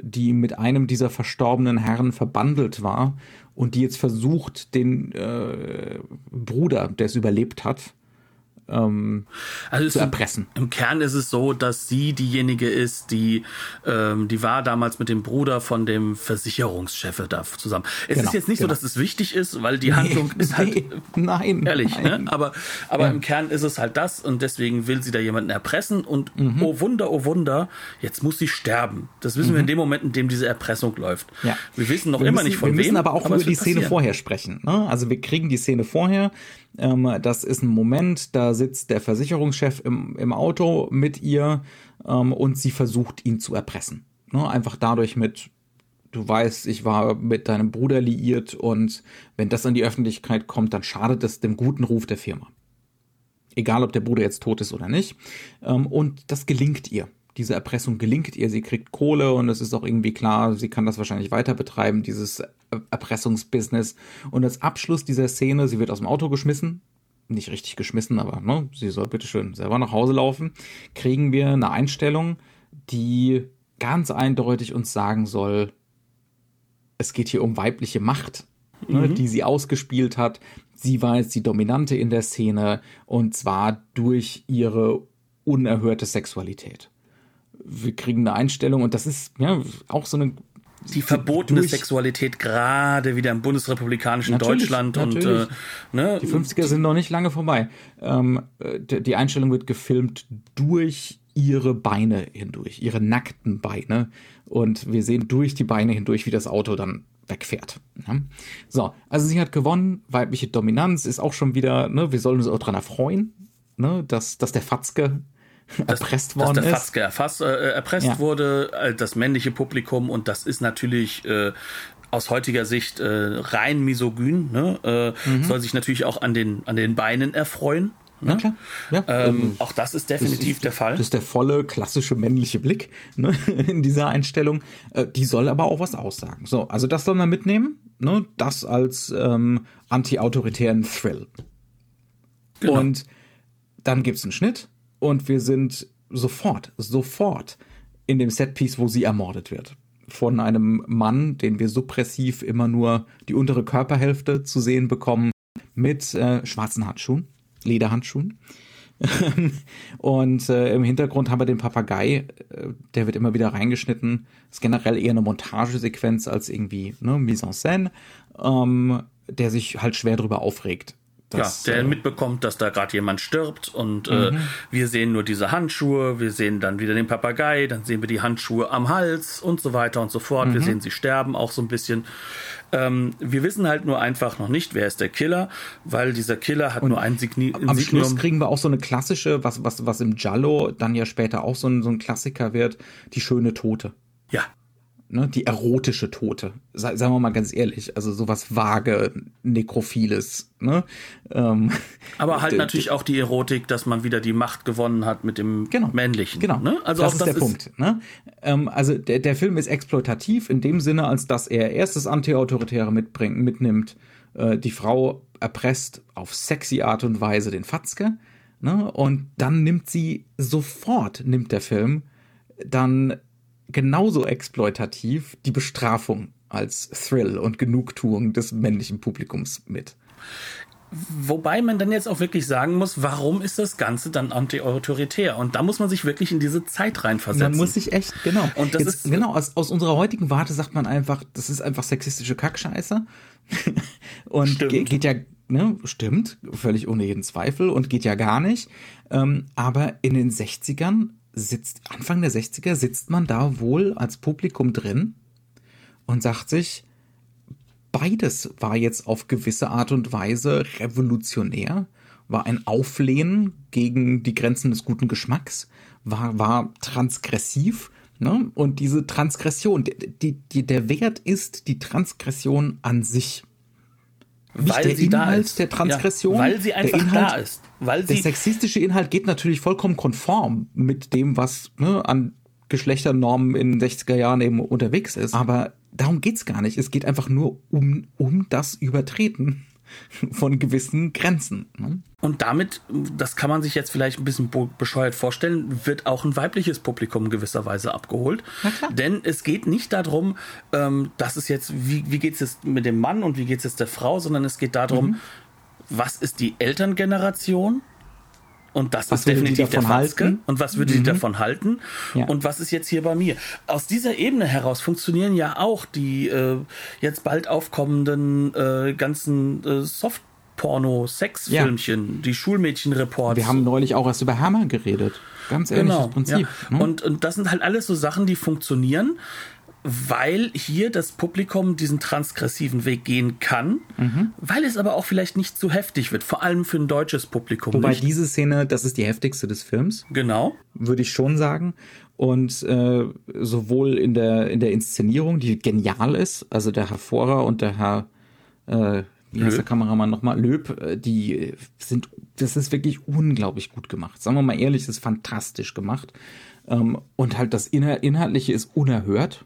die mit einem dieser verstorbenen Herren verbandelt war und die jetzt versucht, den äh, Bruder, der es überlebt hat, ähm, also zu erpressen. Im, Im, Kern ist es so, dass sie diejenige ist, die, ähm, die war damals mit dem Bruder von dem Versicherungschef da zusammen. Es genau, ist jetzt nicht genau. so, dass es wichtig ist, weil die nee, Handlung ist halt nee, nein, ehrlich, nein. Ne? aber aber ja. im Kern ist es halt das und deswegen will sie da jemanden erpressen und mhm. oh Wunder, oh Wunder, jetzt muss sie sterben. Das wissen mhm. wir in dem Moment, in dem diese Erpressung läuft. Ja. Wir wissen noch wir immer müssen, nicht von wem. Wir müssen aber auch aber über die Szene passieren. vorher sprechen. Ne? Also wir kriegen die Szene vorher. Ähm, das ist ein Moment, da sitzt der Versicherungschef im, im Auto mit ihr ähm, und sie versucht, ihn zu erpressen. Ne? Einfach dadurch mit, du weißt, ich war mit deinem Bruder liiert und wenn das an die Öffentlichkeit kommt, dann schadet es dem guten Ruf der Firma. Egal, ob der Bruder jetzt tot ist oder nicht. Ähm, und das gelingt ihr diese Erpressung gelingt ihr, sie kriegt Kohle und es ist auch irgendwie klar, sie kann das wahrscheinlich weiter betreiben, dieses Erpressungsbusiness. Und als Abschluss dieser Szene, sie wird aus dem Auto geschmissen, nicht richtig geschmissen, aber ne, sie soll bitteschön selber nach Hause laufen, kriegen wir eine Einstellung, die ganz eindeutig uns sagen soll, es geht hier um weibliche Macht, ne, mhm. die sie ausgespielt hat. Sie war jetzt die Dominante in der Szene und zwar durch ihre unerhörte Sexualität. Wir kriegen eine Einstellung und das ist ja auch so eine die verbotene. Sexualität gerade wieder im bundesrepublikanischen natürlich, Deutschland natürlich. und äh, ne? die 50er sind noch nicht lange vorbei. Ähm, äh, die Einstellung wird gefilmt durch ihre Beine hindurch, ihre nackten Beine und wir sehen durch die Beine hindurch, wie das Auto dann wegfährt. Ja? So, also sie hat gewonnen, weibliche Dominanz ist auch schon wieder, ne, wir sollen uns auch dran erfreuen, ne, dass, dass der Fatzke erpresst worden dass der Fatzke erfasst, äh, erpresst ja. wurde, äh, das männliche Publikum und das ist natürlich äh, aus heutiger Sicht äh, rein misogyn, ne? äh, mhm. soll sich natürlich auch an den, an den Beinen erfreuen. Ne? Klar. Ja, ähm, ähm, auch das ist definitiv das ist, der Fall. Das ist der volle klassische männliche Blick ne, *laughs* in dieser Einstellung. Äh, die soll aber auch was aussagen. So, also das soll man mitnehmen. Ne, das als ähm, anti-autoritären Thrill. Genau. Und dann gibt's einen Schnitt und wir sind sofort, sofort in dem Setpiece, wo sie ermordet wird. Von einem Mann, den wir suppressiv immer nur die untere Körperhälfte zu sehen bekommen, mit äh, schwarzen Handschuhen, Lederhandschuhen. *laughs* und äh, im Hintergrund haben wir den Papagei, äh, der wird immer wieder reingeschnitten. Ist generell eher eine Montagesequenz als irgendwie ne, Mise en scène, ähm, der sich halt schwer drüber aufregt. Das, ja, der äh, mitbekommt, dass da gerade jemand stirbt und äh, mhm. äh, wir sehen nur diese Handschuhe, wir sehen dann wieder den Papagei, dann sehen wir die Handschuhe am Hals und so weiter und so fort. Mhm. Wir sehen sie sterben auch so ein bisschen. Ähm, wir wissen halt nur einfach noch nicht, wer ist der Killer, weil dieser Killer hat und nur ein Signi Am. Schluss kriegen wir auch so eine klassische, was, was, was im Giallo dann ja später auch so ein, so ein Klassiker wird, die schöne Tote. Ja, ne, die erotische Tote. Sagen wir mal ganz ehrlich, also sowas vage, nekrophiles. Ne? Ähm, *laughs* Aber halt natürlich auch die Erotik, dass man wieder die Macht gewonnen hat mit dem genau, männlichen. Genau, ne? also das ist das der ist Punkt. Ne? Ähm, also der, der Film ist exploitativ in dem Sinne, als dass er erstes Anti-Autoritäre mitbringt, mitnimmt, äh, die Frau erpresst auf sexy Art und Weise den Fatzke. Ne? Und dann nimmt sie sofort, nimmt der Film dann genauso exploitativ die Bestrafung als Thrill und Genugtuung des männlichen Publikums mit. Wobei man dann jetzt auch wirklich sagen muss, warum ist das Ganze dann anti-autoritär? Und da muss man sich wirklich in diese Zeit reinversetzen. Man muss sich echt, genau. Und das jetzt, ist, genau, aus, aus unserer heutigen Warte sagt man einfach, das ist einfach sexistische Kackscheiße. *laughs* und geht ja ne, stimmt, völlig ohne jeden Zweifel und geht ja gar nicht. Ähm, aber in den 60ern sitzt, Anfang der 60er sitzt man da wohl als Publikum drin und sagt sich, beides war jetzt auf gewisse Art und Weise revolutionär, war ein Auflehnen gegen die Grenzen des guten Geschmacks, war, war transgressiv. Ne? Und diese Transgression, die, die, der Wert ist die Transgression an sich. Nicht Weil der sie da Inhalt ist. der Transgression. Ja, weil sie der einfach Inhalt, da ist. Weil der sie, sexistische Inhalt geht natürlich vollkommen konform mit dem, was ne, an Geschlechternormen in den 60er Jahren eben unterwegs ist. Aber darum geht's gar nicht. Es geht einfach nur um, um das Übertreten von gewissen Grenzen. Ne? Und damit, das kann man sich jetzt vielleicht ein bisschen bescheuert vorstellen, wird auch ein weibliches Publikum in gewisser Weise abgeholt. Denn es geht nicht darum, ähm, dass es jetzt, wie, wie geht es jetzt mit dem Mann und wie geht es jetzt der Frau, sondern es geht darum, Mhm. was ist die Elterngeneration? Und das Was ist definitiv der Fatzke. halten? Mhm. Und was würde die davon halten? Ja. Und was ist jetzt hier bei mir? Aus dieser Ebene heraus funktionieren ja auch die äh, jetzt bald aufkommenden äh, ganzen äh, Soft-Porno-Sex-Filmchen, die Schulmädchen-Reports. Wir haben neulich auch erst über Hammer geredet. Ganz ähnliches genau, Prinzip. Ja. Ne? Und, und das sind halt alles so Sachen, die funktionieren, weil hier das Publikum diesen transgressiven Weg gehen kann, Mhm. weil es aber auch vielleicht nicht zu heftig wird, vor allem für ein deutsches Publikum Wobei nicht. diese Szene, das ist die heftigste des Films. Genau. würde ich schon sagen. Und äh, sowohl in der, in der Inszenierung, die genial ist, also der Herr Vorer und der Herr, äh, wie heißt der Kameramann nochmal, Löb, äh, die sind, das ist wirklich unglaublich gut gemacht. Sagen wir mal ehrlich, es ist fantastisch gemacht. Ähm, und halt das Inhal Inhaltliche ist unerhört.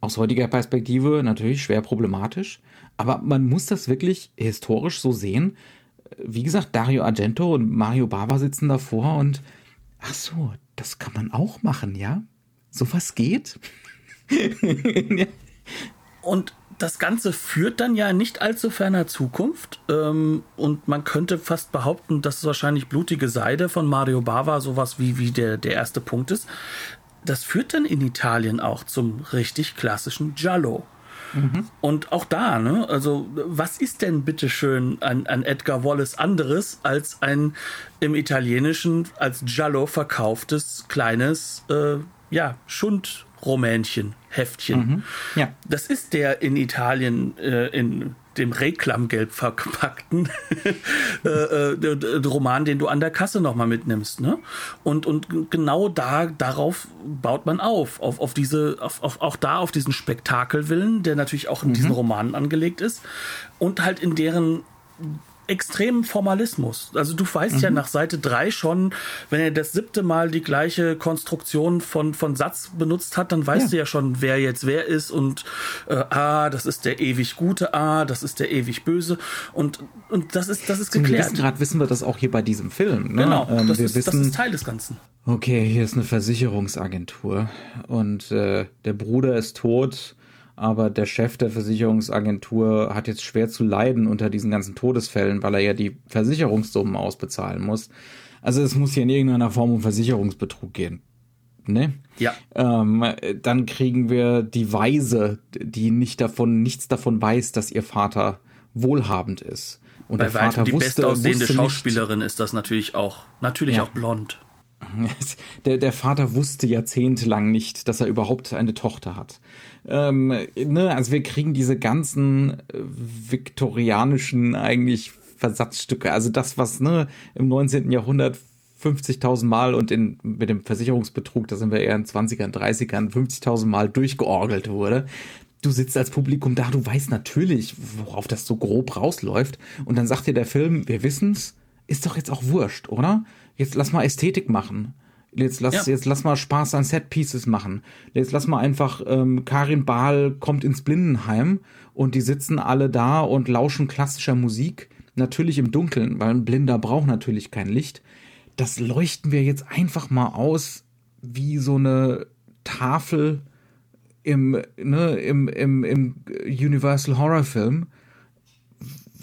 Aus heutiger Perspektive natürlich schwer problematisch. Aber man muss das wirklich historisch so sehen. Wie gesagt, Dario Argento und Mario Bava sitzen davor und Ach so, das kann man auch machen, ja? Sowas geht? *laughs* Und das Ganze führt dann ja nicht allzu ferner Zukunft. Ähm, und man könnte fast behaupten, dass es wahrscheinlich blutige Seide von Mario Bava sowas wie, wie der, der erste Punkt ist. Das führt dann in Italien auch zum richtig klassischen Giallo. Und auch da, ne, also was ist denn bitteschön an, an Edgar Wallace anderes als ein im Italienischen als Giallo verkauftes kleines, äh, ja, Schundromänchen, Heftchen. Ja. Das ist der in Italien äh, in dem Reklamgelb verpackten *laughs* äh, äh, Roman, den du an der Kasse nochmal mitnimmst. Ne? Und, und genau da, darauf baut man auf. Auf, auf diese, auf, auf, auch da auf diesen Spektakelwillen, der natürlich auch in diesen Romanen angelegt ist. Und halt in deren extremen Formalismus. Also du weißt ja nach Seite 3 schon, wenn er das siebte Mal die gleiche Konstruktion von, von Satz benutzt hat, dann weißt Ja. du ja schon, wer jetzt wer ist und äh, ah, das ist der ewig Gute, ah, das ist der ewig Böse und, und das ist, das ist Zum geklärt. Grad wissen wir das auch hier bei diesem Film. Ne? Genau, Ähm, das, wir ist, das wissen, ist Teil des Ganzen. okay, hier ist eine Versicherungsagentur und äh, der Bruder ist tot, aber der Chef der Versicherungsagentur hat jetzt schwer zu leiden unter diesen ganzen Todesfällen, weil er ja die Versicherungssummen ausbezahlen muss. Also es muss hier in irgendeiner Form um Versicherungsbetrug gehen. Ne? Ja. Ähm, dann kriegen wir die Weise, die nicht davon, nichts davon weiß, dass ihr Vater wohlhabend ist. Und Bei der Vater die wusste, bestaussehende wusste Schauspielerin ist das natürlich auch. Natürlich Ja. auch blond. *laughs* Der, der Vater wusste jahrzehntelang nicht, dass er überhaupt eine Tochter hat. Ähm, ne, also wir kriegen diese ganzen äh, viktorianischen eigentlich Versatzstücke. Also das, was ne, im 19. Jahrhundert 50.000 Mal und in, mit dem Versicherungsbetrug, da sind wir eher in 20ern, 30ern, 50.000 Mal durchgeorgelt wurde. Du sitzt als Publikum da, du weißt natürlich, worauf das so grob rausläuft. Und dann sagt dir der Film, wir wissen's, ist doch jetzt auch wurscht, oder? Jetzt lass mal Ästhetik machen. Jetzt lass, Ja. jetzt lass mal Spaß an Set Pieces machen. Jetzt lass mal einfach, ähm, Karin Bahl kommt ins Blindenheim und die sitzen alle da und lauschen klassischer Musik. Natürlich im Dunkeln, weil ein Blinder braucht natürlich kein Licht. Das leuchten wir jetzt einfach mal aus wie so eine Tafel im, ne, im, im, im Universal Horror Film,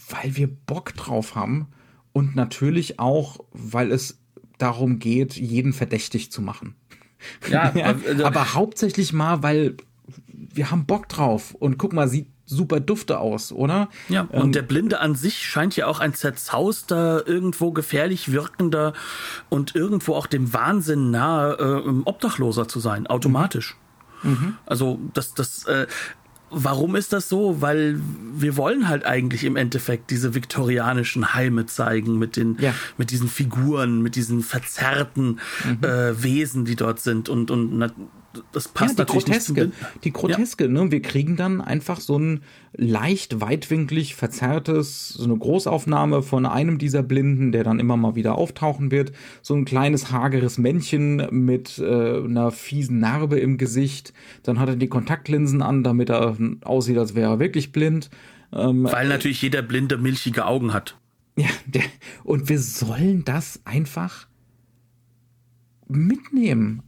weil wir Bock drauf haben und natürlich auch, weil es darum geht, jeden verdächtig zu machen. Ja, *laughs* Ja, also- aber hauptsächlich mal, weil wir haben Bock drauf. Und guck mal, sie super dufte aus, oder? Ja, und ähm, der Blinde an sich scheint ja auch ein zerzauster, irgendwo gefährlich wirkender und irgendwo auch dem Wahnsinn nahe äh, Obdachloser zu sein, automatisch. Mhm. Also das, das, äh, warum ist das so? Weil wir wollen halt eigentlich im Endeffekt diese viktorianischen Heime zeigen mit den, ja. mit diesen Figuren, mit diesen verzerrten mhm. äh, Wesen, die dort sind und und das passt ja, die Groteske, die Groteske, ja. ne? Wir kriegen dann einfach so ein leicht weitwinklig verzerrtes, so eine Großaufnahme von einem dieser Blinden, der dann immer mal wieder auftauchen wird. So ein kleines hageres Männchen mit äh, einer fiesen Narbe im Gesicht. Dann hat er die Kontaktlinsen an, damit er aussieht, als wäre er wirklich blind. Ähm, Weil natürlich jeder Blinde milchige Augen hat. Ja, der, und wir sollen das einfach mitnehmen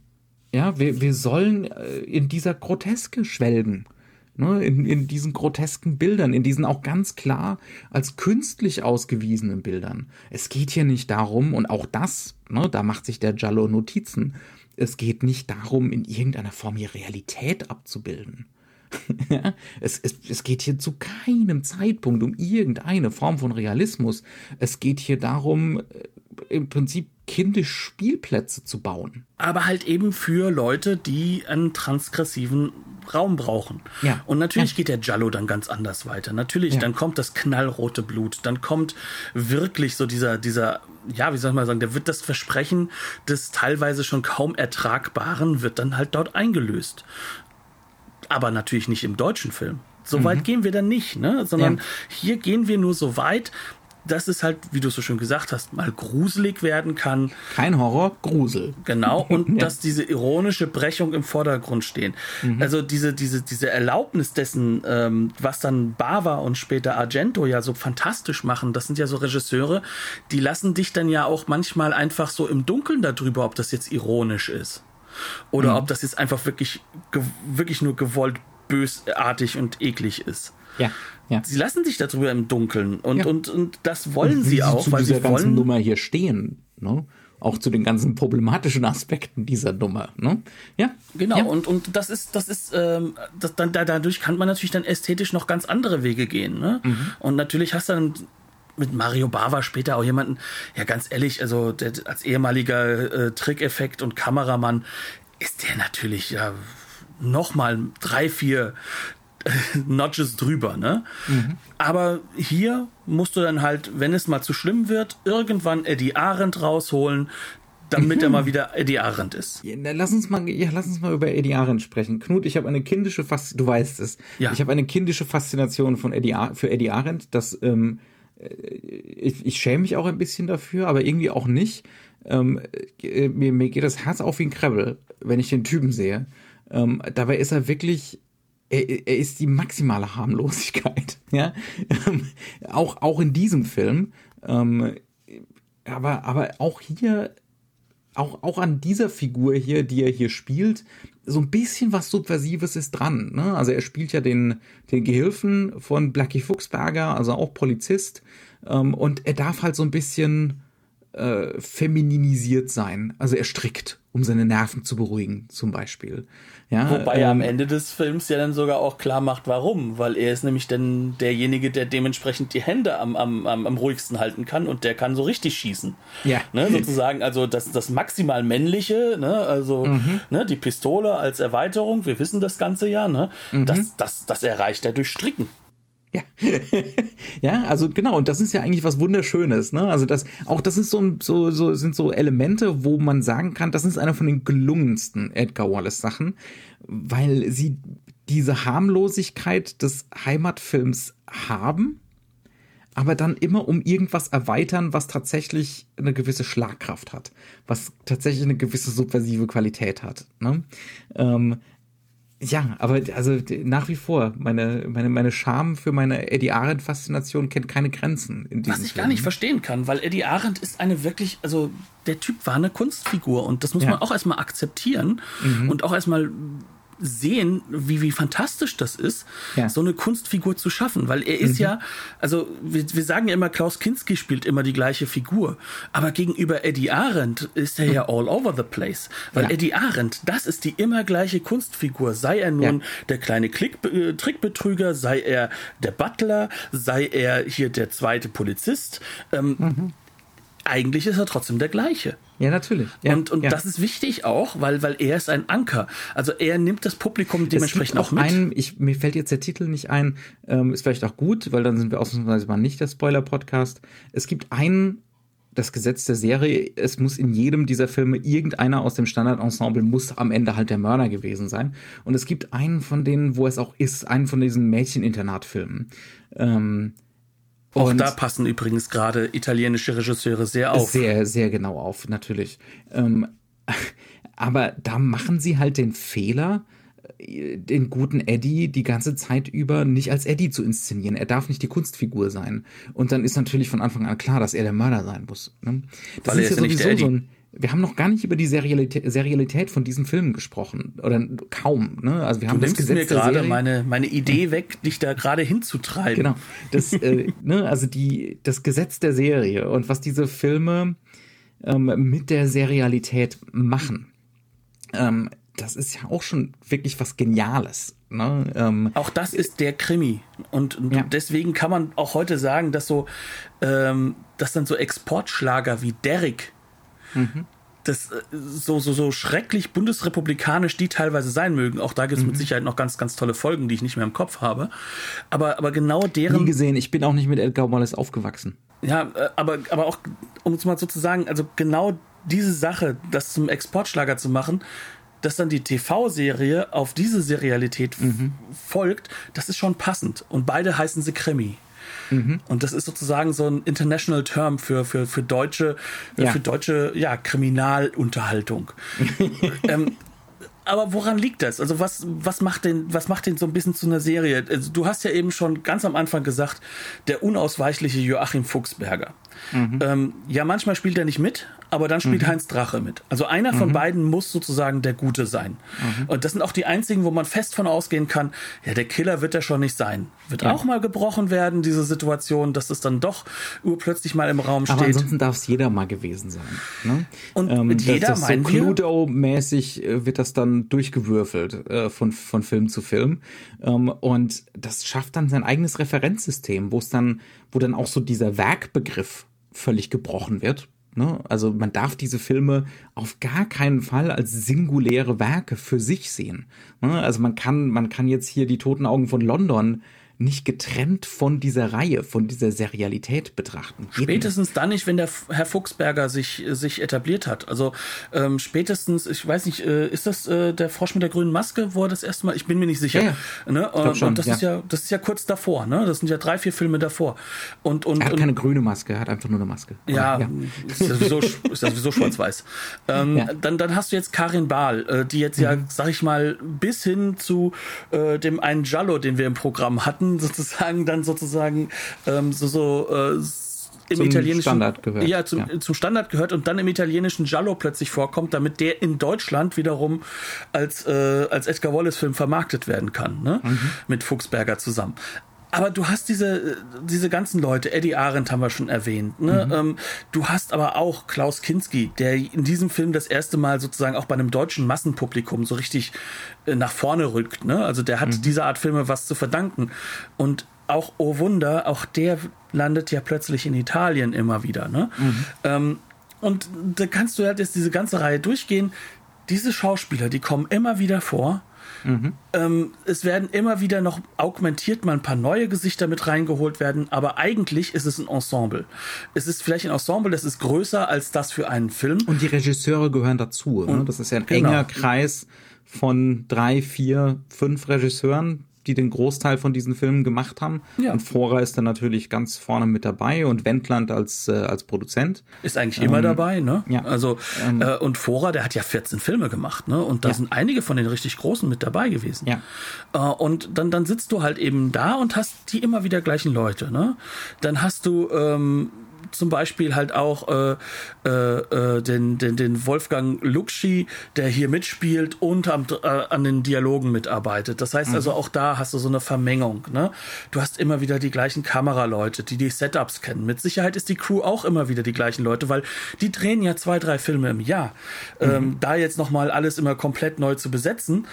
ja, wir, wir sollen äh, in dieser Groteske schwelgen. Ne, in, in diesen grotesken Bildern, in diesen auch ganz klar als künstlich ausgewiesenen Bildern. Es geht hier nicht darum, und auch das, ne, da macht sich der Jallo Notizen, es geht nicht darum, in irgendeiner Form hier Realität abzubilden. *laughs* es, es, es geht hier zu keinem Zeitpunkt um irgendeine Form von Realismus. Es geht hier darum, äh, im Prinzip kindisch Spielplätze zu bauen. Aber halt eben für Leute, die einen transgressiven Raum brauchen. Ja. Und natürlich ja. geht der Jallo dann ganz anders weiter. Natürlich, ja. dann kommt das knallrote Blut, dann kommt wirklich so dieser, dieser, ja, wie soll ich mal sagen, der wird das Versprechen des teilweise schon kaum Ertragbaren, wird dann halt dort eingelöst. Aber natürlich nicht im deutschen Film. So mhm. weit gehen wir dann nicht, ne? Sondern ja. hier gehen wir nur so weit, dass es halt, wie du so schön gesagt hast, mal gruselig werden kann. Kein Horror, Grusel. Genau, *laughs* und ja. dass diese ironische Brechung im Vordergrund stehen. Mhm. Also diese, diese, diese Erlaubnis dessen, ähm, was dann Bava und später Argento ja so fantastisch machen, das sind ja so Regisseure, die lassen dich dann ja auch manchmal einfach so im Dunkeln darüber, ob das jetzt ironisch ist. Oder mhm. ob das jetzt einfach wirklich, wirklich nur gewollt bösartig und eklig ist. Ja. Ja. Sie lassen sich darüber im Dunkeln und, ja. und, und das wollen und sie auch, zu weil dieser sie wollen. ganzen Nummer hier stehen, ne? Auch zu den ganzen problematischen Aspekten dieser Nummer, ne? Ja. Genau, ja. und, und das ist, das ist, ähm, das, dann, dadurch kann man natürlich dann ästhetisch noch ganz andere Wege gehen, ne? Mhm. Und natürlich hast du dann mit Mario Bava später auch jemanden, ja ganz ehrlich, also der, als ehemaliger äh, Trickeffekt und Kameramann ist der natürlich ja nochmal drei, vier *laughs* Notches drüber, ne? Mhm. Aber hier musst du dann halt, wenn es mal zu schlimm wird, irgendwann Eddie Arendt rausholen, damit mhm. er mal wieder Eddie Arendt ist. Ja, lass uns mal, ja, lass uns mal über Eddie Arendt sprechen. Knut, ich habe eine kindische Faszination, du weißt es. Ja. Ich habe eine kindische Faszination von Eddie für Eddie Arendt, das, ähm, äh, ich, ich schäme mich auch ein bisschen dafür, aber irgendwie auch nicht. Ähm, äh, mir, mir geht das Herz auf wie ein Krebbel, wenn ich den Typen sehe. Ähm, dabei ist er wirklich er, er ist die maximale Harmlosigkeit. *laughs* Ja, ähm, auch auch in diesem Film. Ähm, aber aber auch hier, auch auch an dieser Figur hier, die er hier spielt, so ein bisschen was Subversives ist dran. Ne? Also er spielt ja den den Gehilfen von Blackie Fuchsberger, also auch Polizist, ähm, und er darf halt so ein bisschen äh, femininisiert sein. Also er strickt, um seine Nerven zu beruhigen, zum Beispiel. Ja, Wobei ähm, er am Ende des Films ja dann sogar auch klar macht, warum. Weil er ist nämlich dann derjenige, der dementsprechend die Hände am, am, am, am ruhigsten halten kann und der kann so richtig schießen. Ja. Ne, sozusagen, also das, das maximal männliche, ne, also mhm. ne, die Pistole als Erweiterung, wir wissen das Ganze ja, ne, mhm. das, das, das erreicht er durch Stricken. Ja. *laughs* ja, also genau, und das ist ja eigentlich was Wunderschönes, ne? Also das, auch das ist so, so, so, sind so Elemente, wo man sagen kann, das ist einer von den gelungensten Edgar Wallace Sachen, weil sie diese Harmlosigkeit des Heimatfilms haben, aber dann immer um irgendwas erweitern, was tatsächlich eine gewisse Schlagkraft hat, was tatsächlich eine gewisse subversive Qualität hat. Ne? Ähm, ja, aber also nach wie vor, meine, meine, meine Scham für meine Eddie Arendt-Faszination kennt keine Grenzen. In Was ich Film. gar nicht verstehen kann, weil Eddie Arendt ist eine wirklich, also der Typ war eine Kunstfigur und das muss ja. man auch erstmal akzeptieren mhm. und auch erstmal sehen, wie, wie fantastisch das ist, Ja. so eine Kunstfigur zu schaffen. Weil er ist ja, also wir, wir sagen ja immer, Klaus Kinski spielt immer die gleiche Figur. Aber gegenüber Eddie Arendt ist er ja all over the place. Weil Ja. Eddie Arendt, das ist die immer gleiche Kunstfigur. Sei er nun Ja. der kleine Klick, äh, Trickbetrüger, sei er der Butler, sei er hier der zweite Polizist. Ähm, Eigentlich ist er trotzdem der gleiche. Ja, natürlich. Ja, und und ja. das ist wichtig auch, weil, weil er ist ein Anker. Also er nimmt das Publikum dementsprechend auch mit. Einen, ich, mir fällt jetzt der Titel nicht ein, ähm, ist vielleicht auch gut, weil dann sind wir ausnahmsweise mal nicht der Spoiler-Podcast. Es gibt einen, das Gesetz der Serie, es muss in jedem dieser Filme irgendeiner aus dem Standardensemble muss am Ende halt der Mörder gewesen sein. Und es gibt einen von denen, wo es auch ist, einen von diesen Mädcheninternatfilmen. Ähm, auch und- da passen übrigens gerade italienische Regisseure sehr auf. Sehr, sehr genau auf, natürlich. Ähm, *laughs* aber da machen sie halt den Fehler, äh, den guten Eddie die ganze Zeit über nicht als Eddie zu inszenieren. Er darf nicht die Kunstfigur sein. Und dann ist natürlich von Anfang an klar, dass er der Mörder sein muss. Ne? Das Weil ist ja nicht der Eddie. ein. Wir haben noch gar nicht über die Serialität, Serialität von diesen Filmen gesprochen. Oder kaum. Ne? Also wir Du haben das nimmst Gesetz mir gerade meine, meine Idee weg, dich da gerade hinzutreiben. Genau. Das, äh, *laughs* ne, also die, das Gesetz der Serie und was diese Filme ähm, mit der Serialität machen, ähm, das ist ja auch schon wirklich was Geniales. Ne? Ähm, Auch das ist der Krimi. Und, und Ja. deswegen kann man auch heute sagen, dass so, ähm, dass dann so Exportschlager wie Derrick, Mhm. das äh, so, so, so schrecklich bundesrepublikanisch die teilweise sein mögen. Auch da gibt es Mhm. mit Sicherheit noch ganz, ganz tolle Folgen, die ich nicht mehr im Kopf habe. Aber, aber genau nie deren. gesehen, ich bin auch nicht mit Edgar Wallace aufgewachsen. Ja, äh, aber, aber auch, um es mal so zu sagen, also genau diese Sache, das zum Exportschlager zu machen, dass dann die TV-Serie auf diese Serialität f- folgt, das ist schon passend. Und beide heißen sie Krimi. Und das ist sozusagen so ein international Term für, für, für deutsche, Ja. für deutsche ja, Kriminalunterhaltung. *laughs* ähm, aber woran liegt das? Also was, was macht den, was macht den so ein bisschen zu einer Serie? Also du hast ja eben schon ganz am Anfang gesagt, der unausweichliche Joachim Fuchsberger. Ähm, ja, manchmal spielt er nicht mit, aber dann spielt Heinz Drache mit. Also einer von beiden muss sozusagen der Gute sein. Und das sind auch die einzigen, wo man fest von ausgehen kann, ja, der Killer wird er schon nicht sein. Wird auch mal gebrochen werden, diese Situation, dass es dann doch urplötzlich mal im Raum Aber steht. ansonsten darf es jeder mal gewesen sein. Ne? Und mit das- jeder das so meinen wir? Cluedo-mäßig äh, wird das dann durchgewürfelt äh, von, von Film zu Film. Ähm, und das schafft dann sein eigenes Referenzsystem, wo es dann, wo dann auch so dieser Werkbegriff völlig gebrochen wird. Ne? Also man darf diese Filme auf gar keinen Fall als singuläre Werke für sich sehen. Ne? Also man kann, man kann jetzt hier die Toten Augen von London nicht getrennt von dieser Reihe, von dieser Serialität betrachten. Geht nicht. Spätestens dann nicht, wenn der Herr Fuchsberger sich, äh, sich etabliert hat. Also ähm, spätestens, ich weiß nicht, äh, ist das äh, der Frosch mit der grünen Maske, wo er das erste Mal, ich bin mir nicht sicher. Ja, ja. Ne? Und, schon, und das ja. ist ja, das ist ja kurz davor, ne? Das sind ja drei, vier Filme davor. Und, und, Er hat und keine grüne Maske, er hat einfach nur eine Maske. ja, Aber, ist ja sowieso, ja sowieso schwarz-weiß. Ähm, Ja. dann, dann hast du jetzt Karin Bahl, äh, die jetzt ja, sag ich mal, bis hin zu äh, dem einen Giallo, den wir im Programm hatten, *laughs* sozusagen dann sozusagen ähm, so, so äh, im Zum italienischen Standard gehört, Ja, zum, ja. zum Standard gehört und dann im italienischen Giallo plötzlich vorkommt, damit der in Deutschland wiederum als, äh, als Edgar Wallace-Film vermarktet werden kann, ne? Mhm. Mit Fuchsberger zusammen. Aber du hast diese, diese ganzen Leute, Eddie Arendt haben wir schon erwähnt. Ne? Ähm, du hast aber auch Klaus Kinski, der in diesem Film das erste Mal sozusagen auch bei einem deutschen Massenpublikum so richtig äh, nach vorne rückt. Ne? Also der hat dieser Art Filme was zu verdanken. Und auch, oh Wunder, auch der landet ja plötzlich in Italien immer wieder. Ne? Ähm, und da kannst du halt jetzt diese ganze Reihe durchgehen. Diese Schauspieler, die kommen immer wieder vor. Ähm, es werden immer wieder noch augmentiert, mal ein paar neue Gesichter mit reingeholt werden, aber eigentlich ist es ein Ensemble. Es ist vielleicht ein Ensemble, das ist größer als das für einen Film. Und die Regisseure gehören dazu. Ne? Das ist ja ein Genau. enger Kreis von drei, vier, fünf Regisseuren, die den Großteil von diesen Filmen gemacht haben. Ja. Und Vorer ist dann natürlich ganz vorne mit dabei und Wendland als, äh, als Produzent. Ist eigentlich immer dabei, ne? ja. Also, äh, und Fora, der hat ja 14 Filme gemacht, ne? Und da Ja. sind einige von den richtig Großen mit dabei gewesen. Ja. Äh, und dann, dann sitzt du halt eben da und hast die immer wieder gleichen Leute, ne? Dann hast du, ähm, zum Beispiel halt auch äh, äh, äh, den, den, den Wolfgang Luxi, der hier mitspielt und am, äh, an den Dialogen mitarbeitet. Das heißt also, mhm. auch da hast du so eine Vermengung. Ne? Du hast immer wieder die gleichen Kameraleute, die die Setups kennen. Mit Sicherheit ist die Crew auch immer wieder die gleichen Leute, weil die drehen ja zwei, drei Filme im Jahr. Mhm. Ähm, da jetzt nochmal alles immer komplett neu zu besetzen,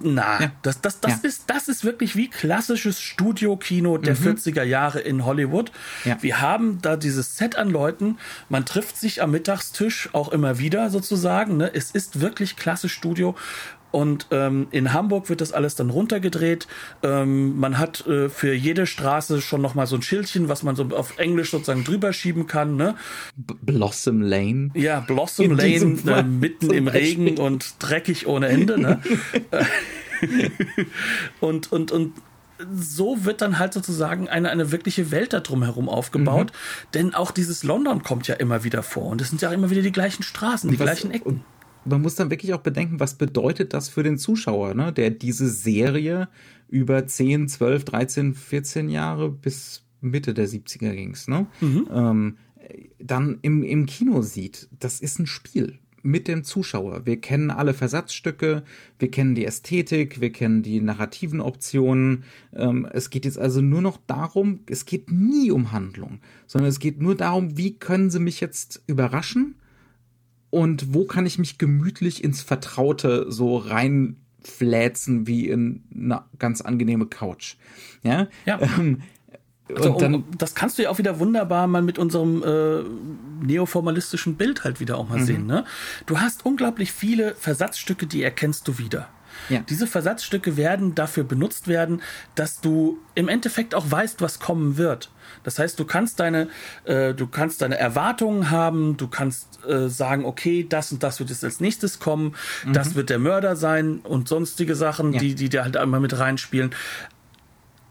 na, ja. das, das, das, ja. ist, das ist wirklich wie klassisches Studiokino der mhm. 40er Jahre in Hollywood. Ja. Wir haben da dieses Set an Leuten. Man trifft sich am Mittagstisch auch immer wieder sozusagen. Ne? Es ist wirklich klassisch Studio. Und ähm, in Hamburg wird das alles dann runtergedreht. Ähm, man hat äh, für jede Straße schon noch mal so ein Schildchen, was man so auf Englisch sozusagen drüber schieben kann. Ne? Blossom Lane. Ja, Blossom in Lane, äh, mitten im Regen und dreckig ohne Ende. Ne? *laughs* und, und, und so wird dann halt sozusagen eine, eine wirkliche Welt da drumherum aufgebaut. Mhm. Denn auch dieses London kommt ja immer wieder vor. Und es sind ja immer wieder die gleichen Straßen, die was, gleichen Ecken man muss dann wirklich auch bedenken, was bedeutet das für den Zuschauer, ne? der diese Serie über 10, 12, 13, 14 Jahre bis Mitte der 70er ging's, ne? Mhm. Ähm, dann im, im Kino sieht, das ist ein Spiel mit dem Zuschauer. Wir kennen alle Versatzstücke, wir kennen die Ästhetik, wir kennen die narrativen Optionen. Ähm, es geht jetzt also nur noch darum, es geht nie um Handlung, sondern es geht nur darum, wie können sie mich jetzt überraschen und wo kann ich mich gemütlich ins Vertraute so reinfläzen wie in eine ganz angenehme Couch. Ja. ja. Ähm, also, dann, um, das kannst du ja auch wieder wunderbar mal mit unserem äh, neoformalistischen Bild halt wieder auch mal mhm. sehen. Ne? Du hast unglaublich viele Versatzstücke, die erkennst du wieder. Ja. Diese Versatzstücke werden dafür benutzt werden, dass du im Endeffekt auch weißt, was kommen wird. Das heißt, du kannst deine, äh, du kannst deine Erwartungen haben, du kannst äh, sagen, okay, das und das wird jetzt als nächstes kommen, mhm. das wird der Mörder sein und sonstige Sachen, ja. die, die dir halt einmal mit reinspielen.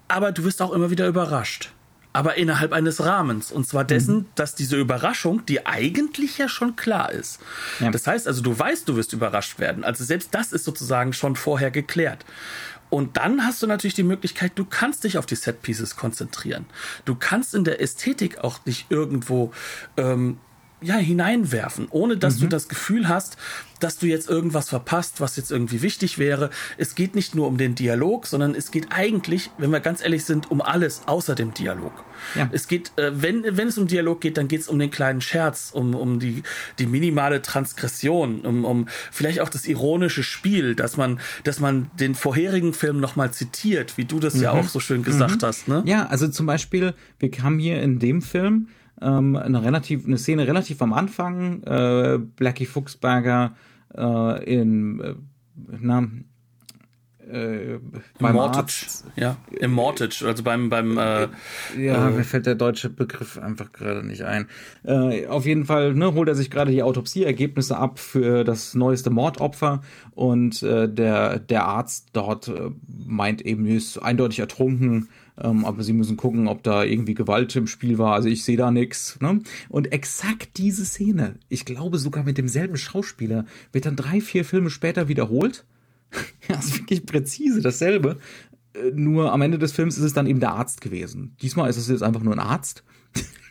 Aber du wirst auch immer wieder überrascht aber innerhalb eines Rahmens. Und zwar dessen, mhm. dass diese Überraschung, die eigentlich ja schon klar ist. Ja. Das heißt also, du weißt, du wirst überrascht werden. Also selbst das ist sozusagen schon vorher geklärt. Und dann hast du natürlich die Möglichkeit, du kannst dich auf die Set Pieces konzentrieren. Du kannst in der Ästhetik auch dich irgendwo ähm, ja, hineinwerfen, ohne dass mhm. du das Gefühl hast, dass du jetzt irgendwas verpasst, was jetzt irgendwie wichtig wäre. Es geht nicht nur um den Dialog, sondern es geht eigentlich, wenn wir ganz ehrlich sind, um alles außer dem Dialog. Ja. Es geht, äh, wenn, wenn es um Dialog geht, dann geht es um den kleinen Scherz, um, um die, die minimale Transgression, um, um vielleicht auch das ironische Spiel, dass man, dass man den vorherigen Film nochmal zitiert, wie du das mhm. ja auch so schön gesagt mhm. hast. Ne? Ja, also zum Beispiel, wir haben hier in dem Film ähm, eine relativ, eine Szene relativ am Anfang, äh, Blackie Fuchsberger äh, in, äh, na, äh, beim Mortage. Ja, im Mortage, also beim, beim äh, Ja, äh, mir fällt der deutsche Begriff einfach gerade nicht ein. Äh, auf jeden Fall ne, holt er sich gerade die Autopsieergebnisse ab für das neueste Mordopfer und äh, der, der Arzt dort äh, meint eben, ist eindeutig ertrunken ähm, aber sie müssen gucken, ob da irgendwie Gewalt im Spiel war. Also ich sehe da nichts. Ne? Und exakt diese Szene, ich glaube sogar mit demselben Schauspieler, wird dann drei, vier Filme später wiederholt. *laughs* ja, ist wirklich präzise dasselbe. Äh, nur am Ende des Films ist es dann eben der Arzt gewesen. Diesmal ist es jetzt einfach nur ein Arzt,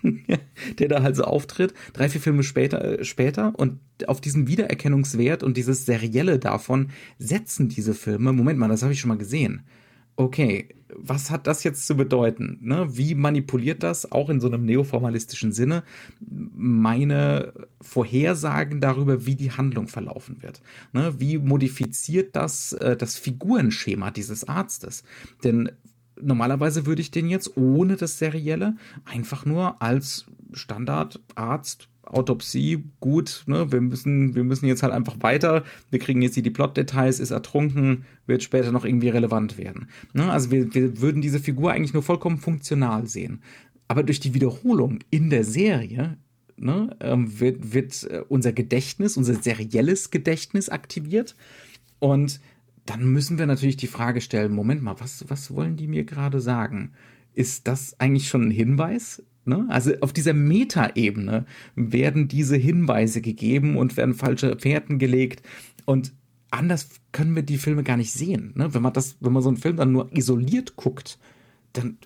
*laughs* der da halt so auftritt. Drei, vier Filme später, äh, später und auf diesen Wiedererkennungswert und dieses Serielle davon setzen diese Filme. Moment mal, das habe ich schon mal gesehen okay, was hat das jetzt zu bedeuten? Ne? Wie manipuliert das auch in so einem neoformalistischen Sinne meine Vorhersagen darüber, wie die Handlung verlaufen wird? Ne? Wie modifiziert das äh, das Figurenschema dieses Arztes? Denn normalerweise würde ich den jetzt ohne das Serielle einfach nur als Standardarzt Autopsie, gut, ne, wir müssen, wir müssen jetzt halt einfach weiter, wir kriegen jetzt hier die Plot-Details, ist ertrunken, wird später noch irgendwie relevant werden. Ne, also wir, wir würden diese Figur eigentlich nur vollkommen funktional sehen. Aber durch die Wiederholung in der Serie ne, ähm, wird, wird äh, unser Gedächtnis, unser serielles Gedächtnis aktiviert. Und dann müssen wir natürlich die Frage stellen, Moment mal, was, was wollen die mir gerade sagen? Ist das eigentlich schon ein Hinweis? Ne? Also auf dieser Metaebene werden diese Hinweise gegeben und werden falsche Fährten gelegt und anders können wir die Filme gar nicht sehen. Ne? Wenn man das, wenn man so einen Film dann nur isoliert guckt, dann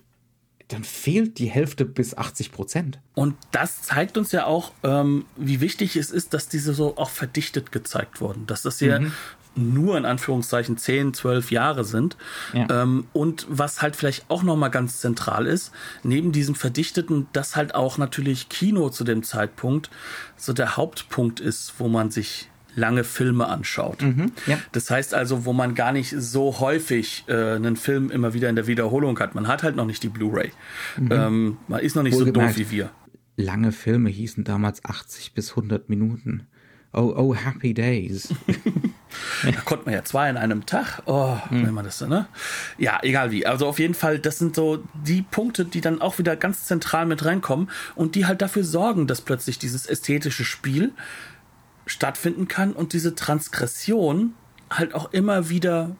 dann fehlt die Hälfte bis 80 Prozent. Und das zeigt uns ja auch, ähm, wie wichtig es ist, dass diese so auch verdichtet gezeigt wurden. Dass das hier mhm. Nur in Anführungszeichen 10, 12 Jahre sind. Ja. Ähm, und was halt vielleicht auch nochmal ganz zentral ist, neben diesem Verdichteten, dass halt auch natürlich Kino zu dem Zeitpunkt so der Hauptpunkt ist, wo man sich lange Filme anschaut. Mhm, ja. Das heißt also, wo man gar nicht so häufig äh, einen Film immer wieder in der Wiederholung hat. Man hat halt noch nicht die Blu-ray. Mhm. Ähm, man ist noch nicht Wohlgemerkt, so doof wie wir. Lange Filme hießen damals 80 bis 100 Minuten. Oh, oh, happy days. *laughs* da konnte man ja zwei in einem Tag. Oh, mhm. wenn man das so, ne? Ja, egal wie. Also auf jeden Fall, das sind so die Punkte, die dann auch wieder ganz zentral mit reinkommen und die halt dafür sorgen, dass plötzlich dieses ästhetische Spiel stattfinden kann und diese Transgression halt auch immer wieder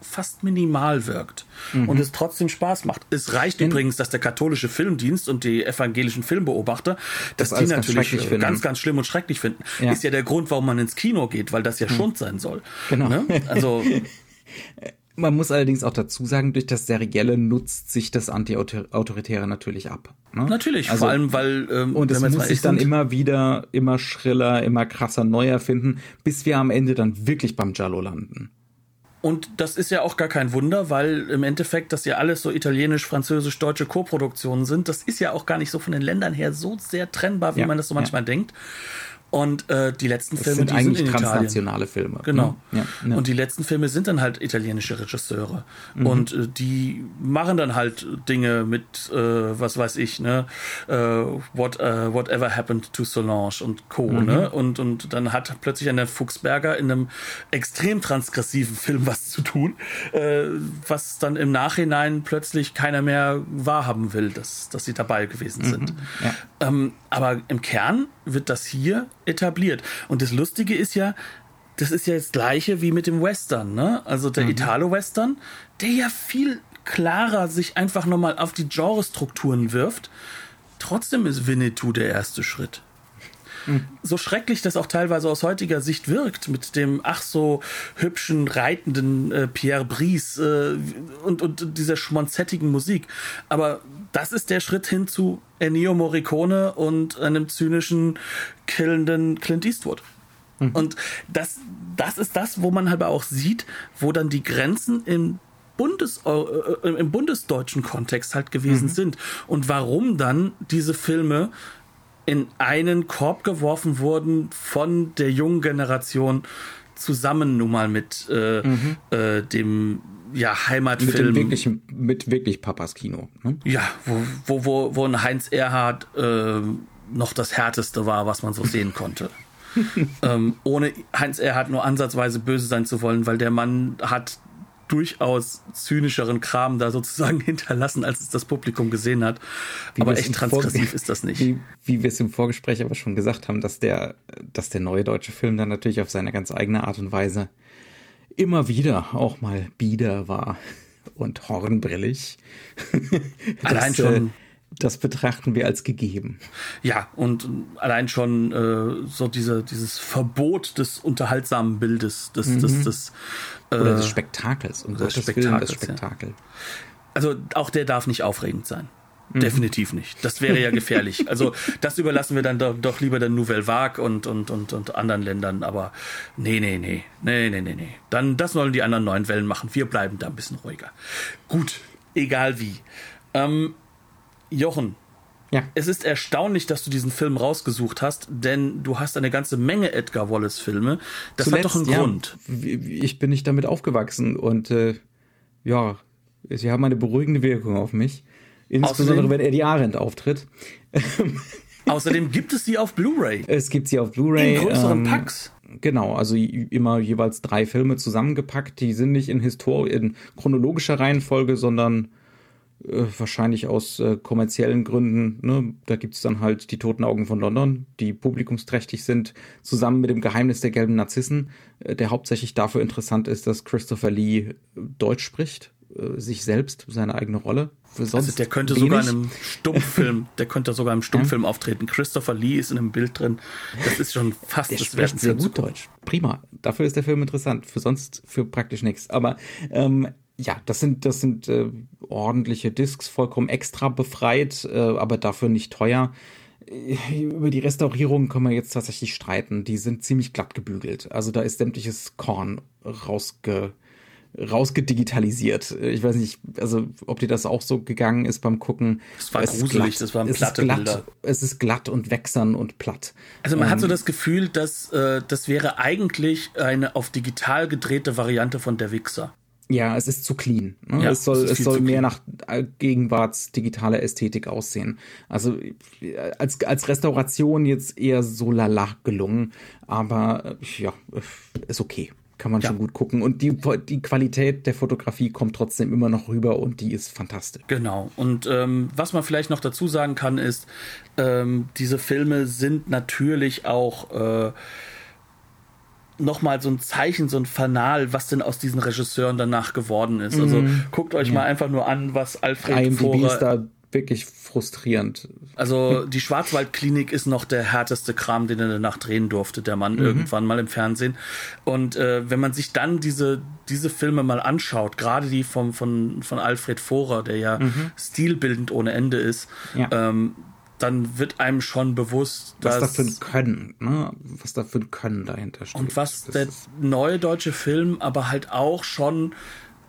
fast minimal wirkt mhm. und es trotzdem Spaß macht. Es reicht In übrigens, dass der katholische Filmdienst und die evangelischen Filmbeobachter, dass das die natürlich ganz, ganz, ganz, schlimm und schrecklich finden. Ja. Ist ja der Grund, warum man ins Kino geht, weil das ja mhm. Schund sein soll. Genau. Ne? Also *laughs* Man muss allerdings auch dazu sagen, durch das Serielle nutzt sich das Anti-Autoritäre natürlich ab. Ne? Natürlich, also, vor allem, weil. Ähm, und es muss sich dann immer wieder, immer schriller, immer krasser neu erfinden, bis wir am Ende dann wirklich beim Giallo landen. Und das ist ja auch gar kein Wunder, weil im Endeffekt das ja alles so italienisch, französisch, deutsche Co-Produktionen sind. Das ist ja auch gar nicht so von den Ländern her so sehr trennbar, wie ja, man das so manchmal ja. denkt. Und äh, die letzten das Filme sind die eigentlich sind in transnationale Italien. Filme. Genau. Ne? Ja, ja. Und die letzten Filme sind dann halt italienische Regisseure. Mhm. Und äh, die machen dann halt Dinge mit, äh, was weiß ich, ne, äh, What, uh, Whatever Happened to Solange und Co. Mhm. Ne? Und, und dann hat plötzlich eine Fuchsberger in einem extrem transgressiven Film was zu tun, äh, was dann im Nachhinein plötzlich keiner mehr wahrhaben will, dass, dass sie dabei gewesen sind. Mhm. Ja. Ähm, aber im Kern wird das hier etabliert. Und das Lustige ist ja, das ist ja das gleiche wie mit dem Western, ne? Also der mhm. Italo-Western, der ja viel klarer sich einfach nochmal auf die Genrestrukturen wirft. Trotzdem ist Winnetou der erste Schritt. Mhm. So schrecklich das auch teilweise aus heutiger Sicht wirkt, mit dem ach so hübschen, reitenden äh, Pierre Brice äh, und, und dieser schmonzettigen Musik. Aber das ist der Schritt hin zu Ennio Morricone und einem zynischen, killenden Clint Eastwood. Mhm. Und das, das ist das, wo man halt auch sieht, wo dann die Grenzen im Bundes, äh, äh, im bundesdeutschen Kontext halt gewesen mhm. sind. Und warum dann diese Filme in einen Korb geworfen wurden von der jungen Generation zusammen nun mal mit äh, mhm. äh, dem ja, Heimatfilm. Mit, wirklich, mit wirklich Papas Kino. Ne? Ja, wo, wo, wo, wo ein Heinz Erhard äh, noch das Härteste war, was man so *laughs* sehen konnte. ähm, ohne Heinz Erhard nur ansatzweise böse sein zu wollen, weil der Mann hat durchaus zynischeren Kram da sozusagen *laughs* hinterlassen, als es das Publikum gesehen hat. Wie aber echt transgressiv ist das nicht. Wie, wie wir es im Vorgespräch aber schon gesagt haben, dass der, dass der neue deutsche Film dann natürlich auf seine ganz eigene Art und Weise immer wieder auch mal bieder war und hornbrillig. *laughs* Allein das, äh, schon. Das betrachten wir als gegeben. Ja, und allein schon äh, so diese, dieses Verbot des unterhaltsamen Bildes, des, mhm. des, des äh, Oder des Spektakels. Um des Spektakels, das Spektakel. Ja. Also auch der darf nicht aufregend sein. Mhm. Definitiv nicht. Das wäre ja gefährlich. also das überlassen wir dann doch, doch lieber der Nouvelle Vague und, und, und, und anderen Ländern. Aber nee, nee, nee, nee, nee, nee, nee. Dann, das sollen die anderen neuen Wellen machen. Wir bleiben da ein bisschen ruhiger. Gut, egal wie. Ähm, Jochen, ja. Es ist erstaunlich, dass du diesen Film rausgesucht hast, denn du hast eine ganze Menge Edgar Wallace-Filme. Das Zuletzt, hat doch einen ja, Grund. Ich bin nicht damit aufgewachsen und äh, ja, sie haben eine beruhigende Wirkung auf mich. Insbesondere Außerdem, wenn Eddie Arendt auftritt. *laughs* Außerdem gibt es sie auf Blu-ray. Es gibt sie auf Blu-ray. In größeren ähm, Packs. Genau, also immer jeweils drei Filme zusammengepackt. Die sind nicht in, Histor in chronologischer Reihenfolge, sondern äh, wahrscheinlich aus äh, kommerziellen Gründen. Ne? Da gibt es dann halt die Toten Augen von London, die publikumsträchtig sind, zusammen mit dem Geheimnis der gelben Narzissen, äh, der hauptsächlich dafür interessant ist, dass Christopher Lee äh, Deutsch spricht, äh, sich selbst, seine eigene Rolle also der könnte wenig. sogar in einem Stummfilm, *laughs* der könnte sogar im Stummfilm ja. auftreten. Christopher Lee ist in einem Bild drin. Das ist schon fast der das spricht sehr gut Deutsch. Prima. Dafür ist der Film interessant. Für sonst für praktisch nichts. Aber ähm, ja, das sind, das sind äh, ordentliche Discs, vollkommen extra befreit, äh, aber dafür nicht teuer. Äh, über die Restaurierung können wir jetzt tatsächlich streiten. Die sind ziemlich glatt gebügelt. Also da ist sämtliches Korn rausge, rausgedigitalisiert. Ich weiß nicht, also ob dir das auch so gegangen ist beim Gucken. Es war es gruselig, glatt. das waren platte es glatt, Bilder. Es ist glatt und wächsern und platt. Also man ähm, hat so das Gefühl, dass äh, das wäre eigentlich eine auf digital gedrehte Variante von Der Wichser. Ja, es ist zu clean. Ne? Ja, es soll, es, soll mehr nach äh, Gegenwarts digitaler Ästhetik aussehen. Also äh, als, als Restauration jetzt eher so lala gelungen, aber äh, ja, ist okay. Kann man ja. schon gut gucken. Und die, die Qualität der Fotografie kommt trotzdem immer noch rüber und die ist fantastisch. Genau. Und ähm, was man vielleicht noch dazu sagen kann, ist, ähm, diese Filme sind natürlich auch äh, nochmal so ein Zeichen, so ein Fanal, was denn aus diesen Regisseuren danach geworden ist. Also mhm. guckt euch ja. mal einfach nur an, was Alfred IMDb Vorer... ist da wirklich frustrierend. Also die Schwarzwaldklinik ist noch der härteste Kram, den er danach drehen durfte, der Mann mhm. irgendwann mal im Fernsehen. Und äh, wenn man sich dann diese, diese Filme mal anschaut, gerade die vom, von, von Alfred Vorer, der ja mhm. stilbildend ohne Ende ist, ja. ähm, dann wird einem schon bewusst, was da für ein Können, ne? was da für ein Können dahinter steht. Und was das der neue deutsche Film aber halt auch schon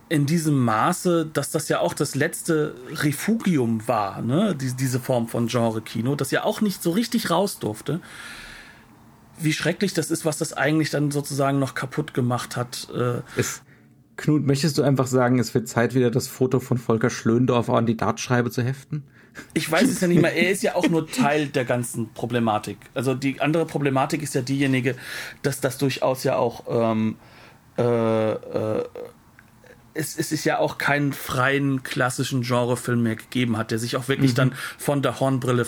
in diesem Maße, dass das ja auch das letzte Refugium war, ne? Die, diese Form von Genre-Kino, das ja auch nicht so richtig raus durfte. Wie schrecklich das ist, was das eigentlich dann sozusagen noch kaputt gemacht hat. Äh, es, Knut, möchtest du einfach sagen, es wird Zeit, wieder das Foto von Volker Schlöndorfer an die Dartscheibe zu heften? Ich weiß es ja nicht mehr. Er ist ja auch nur Teil der ganzen Problematik. Also die andere Problematik ist ja diejenige, dass das durchaus ja auch ähm, äh, äh, es, es ist ja auch keinen freien klassischen Genrefilm mehr gegeben hat, der sich auch wirklich mhm. dann von der Hornbrille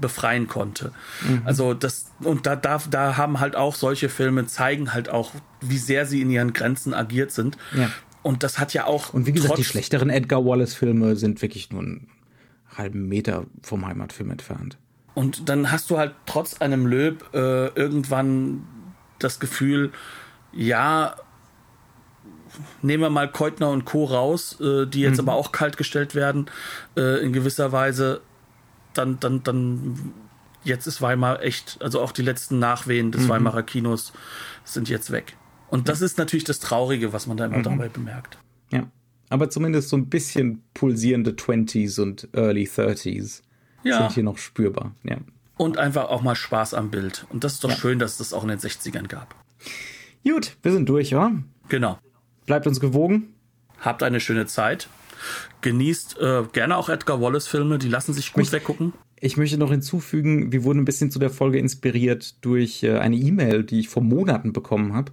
befreien konnte. Mhm. Also das und da, da da haben halt auch solche Filme zeigen halt auch, wie sehr sie in ihren Grenzen agiert sind. Ja. Und das hat ja auch und wie gesagt die schlechteren Edgar Wallace Filme sind wirklich nur einen halben Meter vom Heimatfilm entfernt. Und dann hast du halt trotz einem Löb äh, irgendwann das Gefühl, ja, nehmen wir mal Keutner und Co. raus, äh, die jetzt mhm. aber auch kalt gestellt werden, äh, in gewisser Weise, dann, dann, dann, jetzt ist Weimar echt, also auch die letzten Nachwehen des mhm. Weimarer Kinos sind jetzt weg. Und das ist natürlich das Traurige, was man da immer mhm. dabei bemerkt. Ja. Aber zumindest so ein bisschen pulsierende 20s und Early 30s ja. sind hier noch spürbar. Ja. Und einfach auch mal Spaß am Bild. Und das ist doch ja. schön, dass es das auch in den 60ern gab. Gut, wir sind durch, oder? Genau. Bleibt uns gewogen. Habt eine schöne Zeit. Genießt äh, gerne auch Edgar Wallace-Filme, die lassen sich gut ich, weggucken. Ich möchte noch hinzufügen, wir wurden ein bisschen zu der Folge inspiriert durch äh, eine E-Mail, die ich vor Monaten bekommen habe,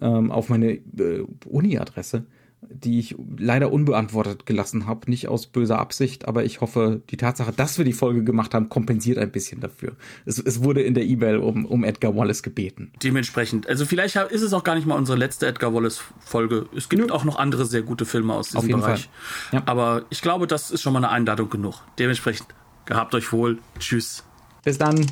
ähm, auf meine äh, Uni-Adresse die ich leider unbeantwortet gelassen habe. Nicht aus böser Absicht, aber ich hoffe, die Tatsache, dass wir die Folge gemacht haben, kompensiert ein bisschen dafür. Es, es wurde in der E-Mail um, um Edgar Wallace gebeten. Dementsprechend. Also vielleicht ist es auch gar nicht mal unsere letzte Edgar Wallace-Folge. Es gibt ja. auch noch andere sehr gute Filme aus diesem Auf jeden Bereich. Fall. Ja. Aber ich glaube, das ist schon mal eine Einladung genug. Dementsprechend, gehabt euch wohl. Tschüss. Bis dann.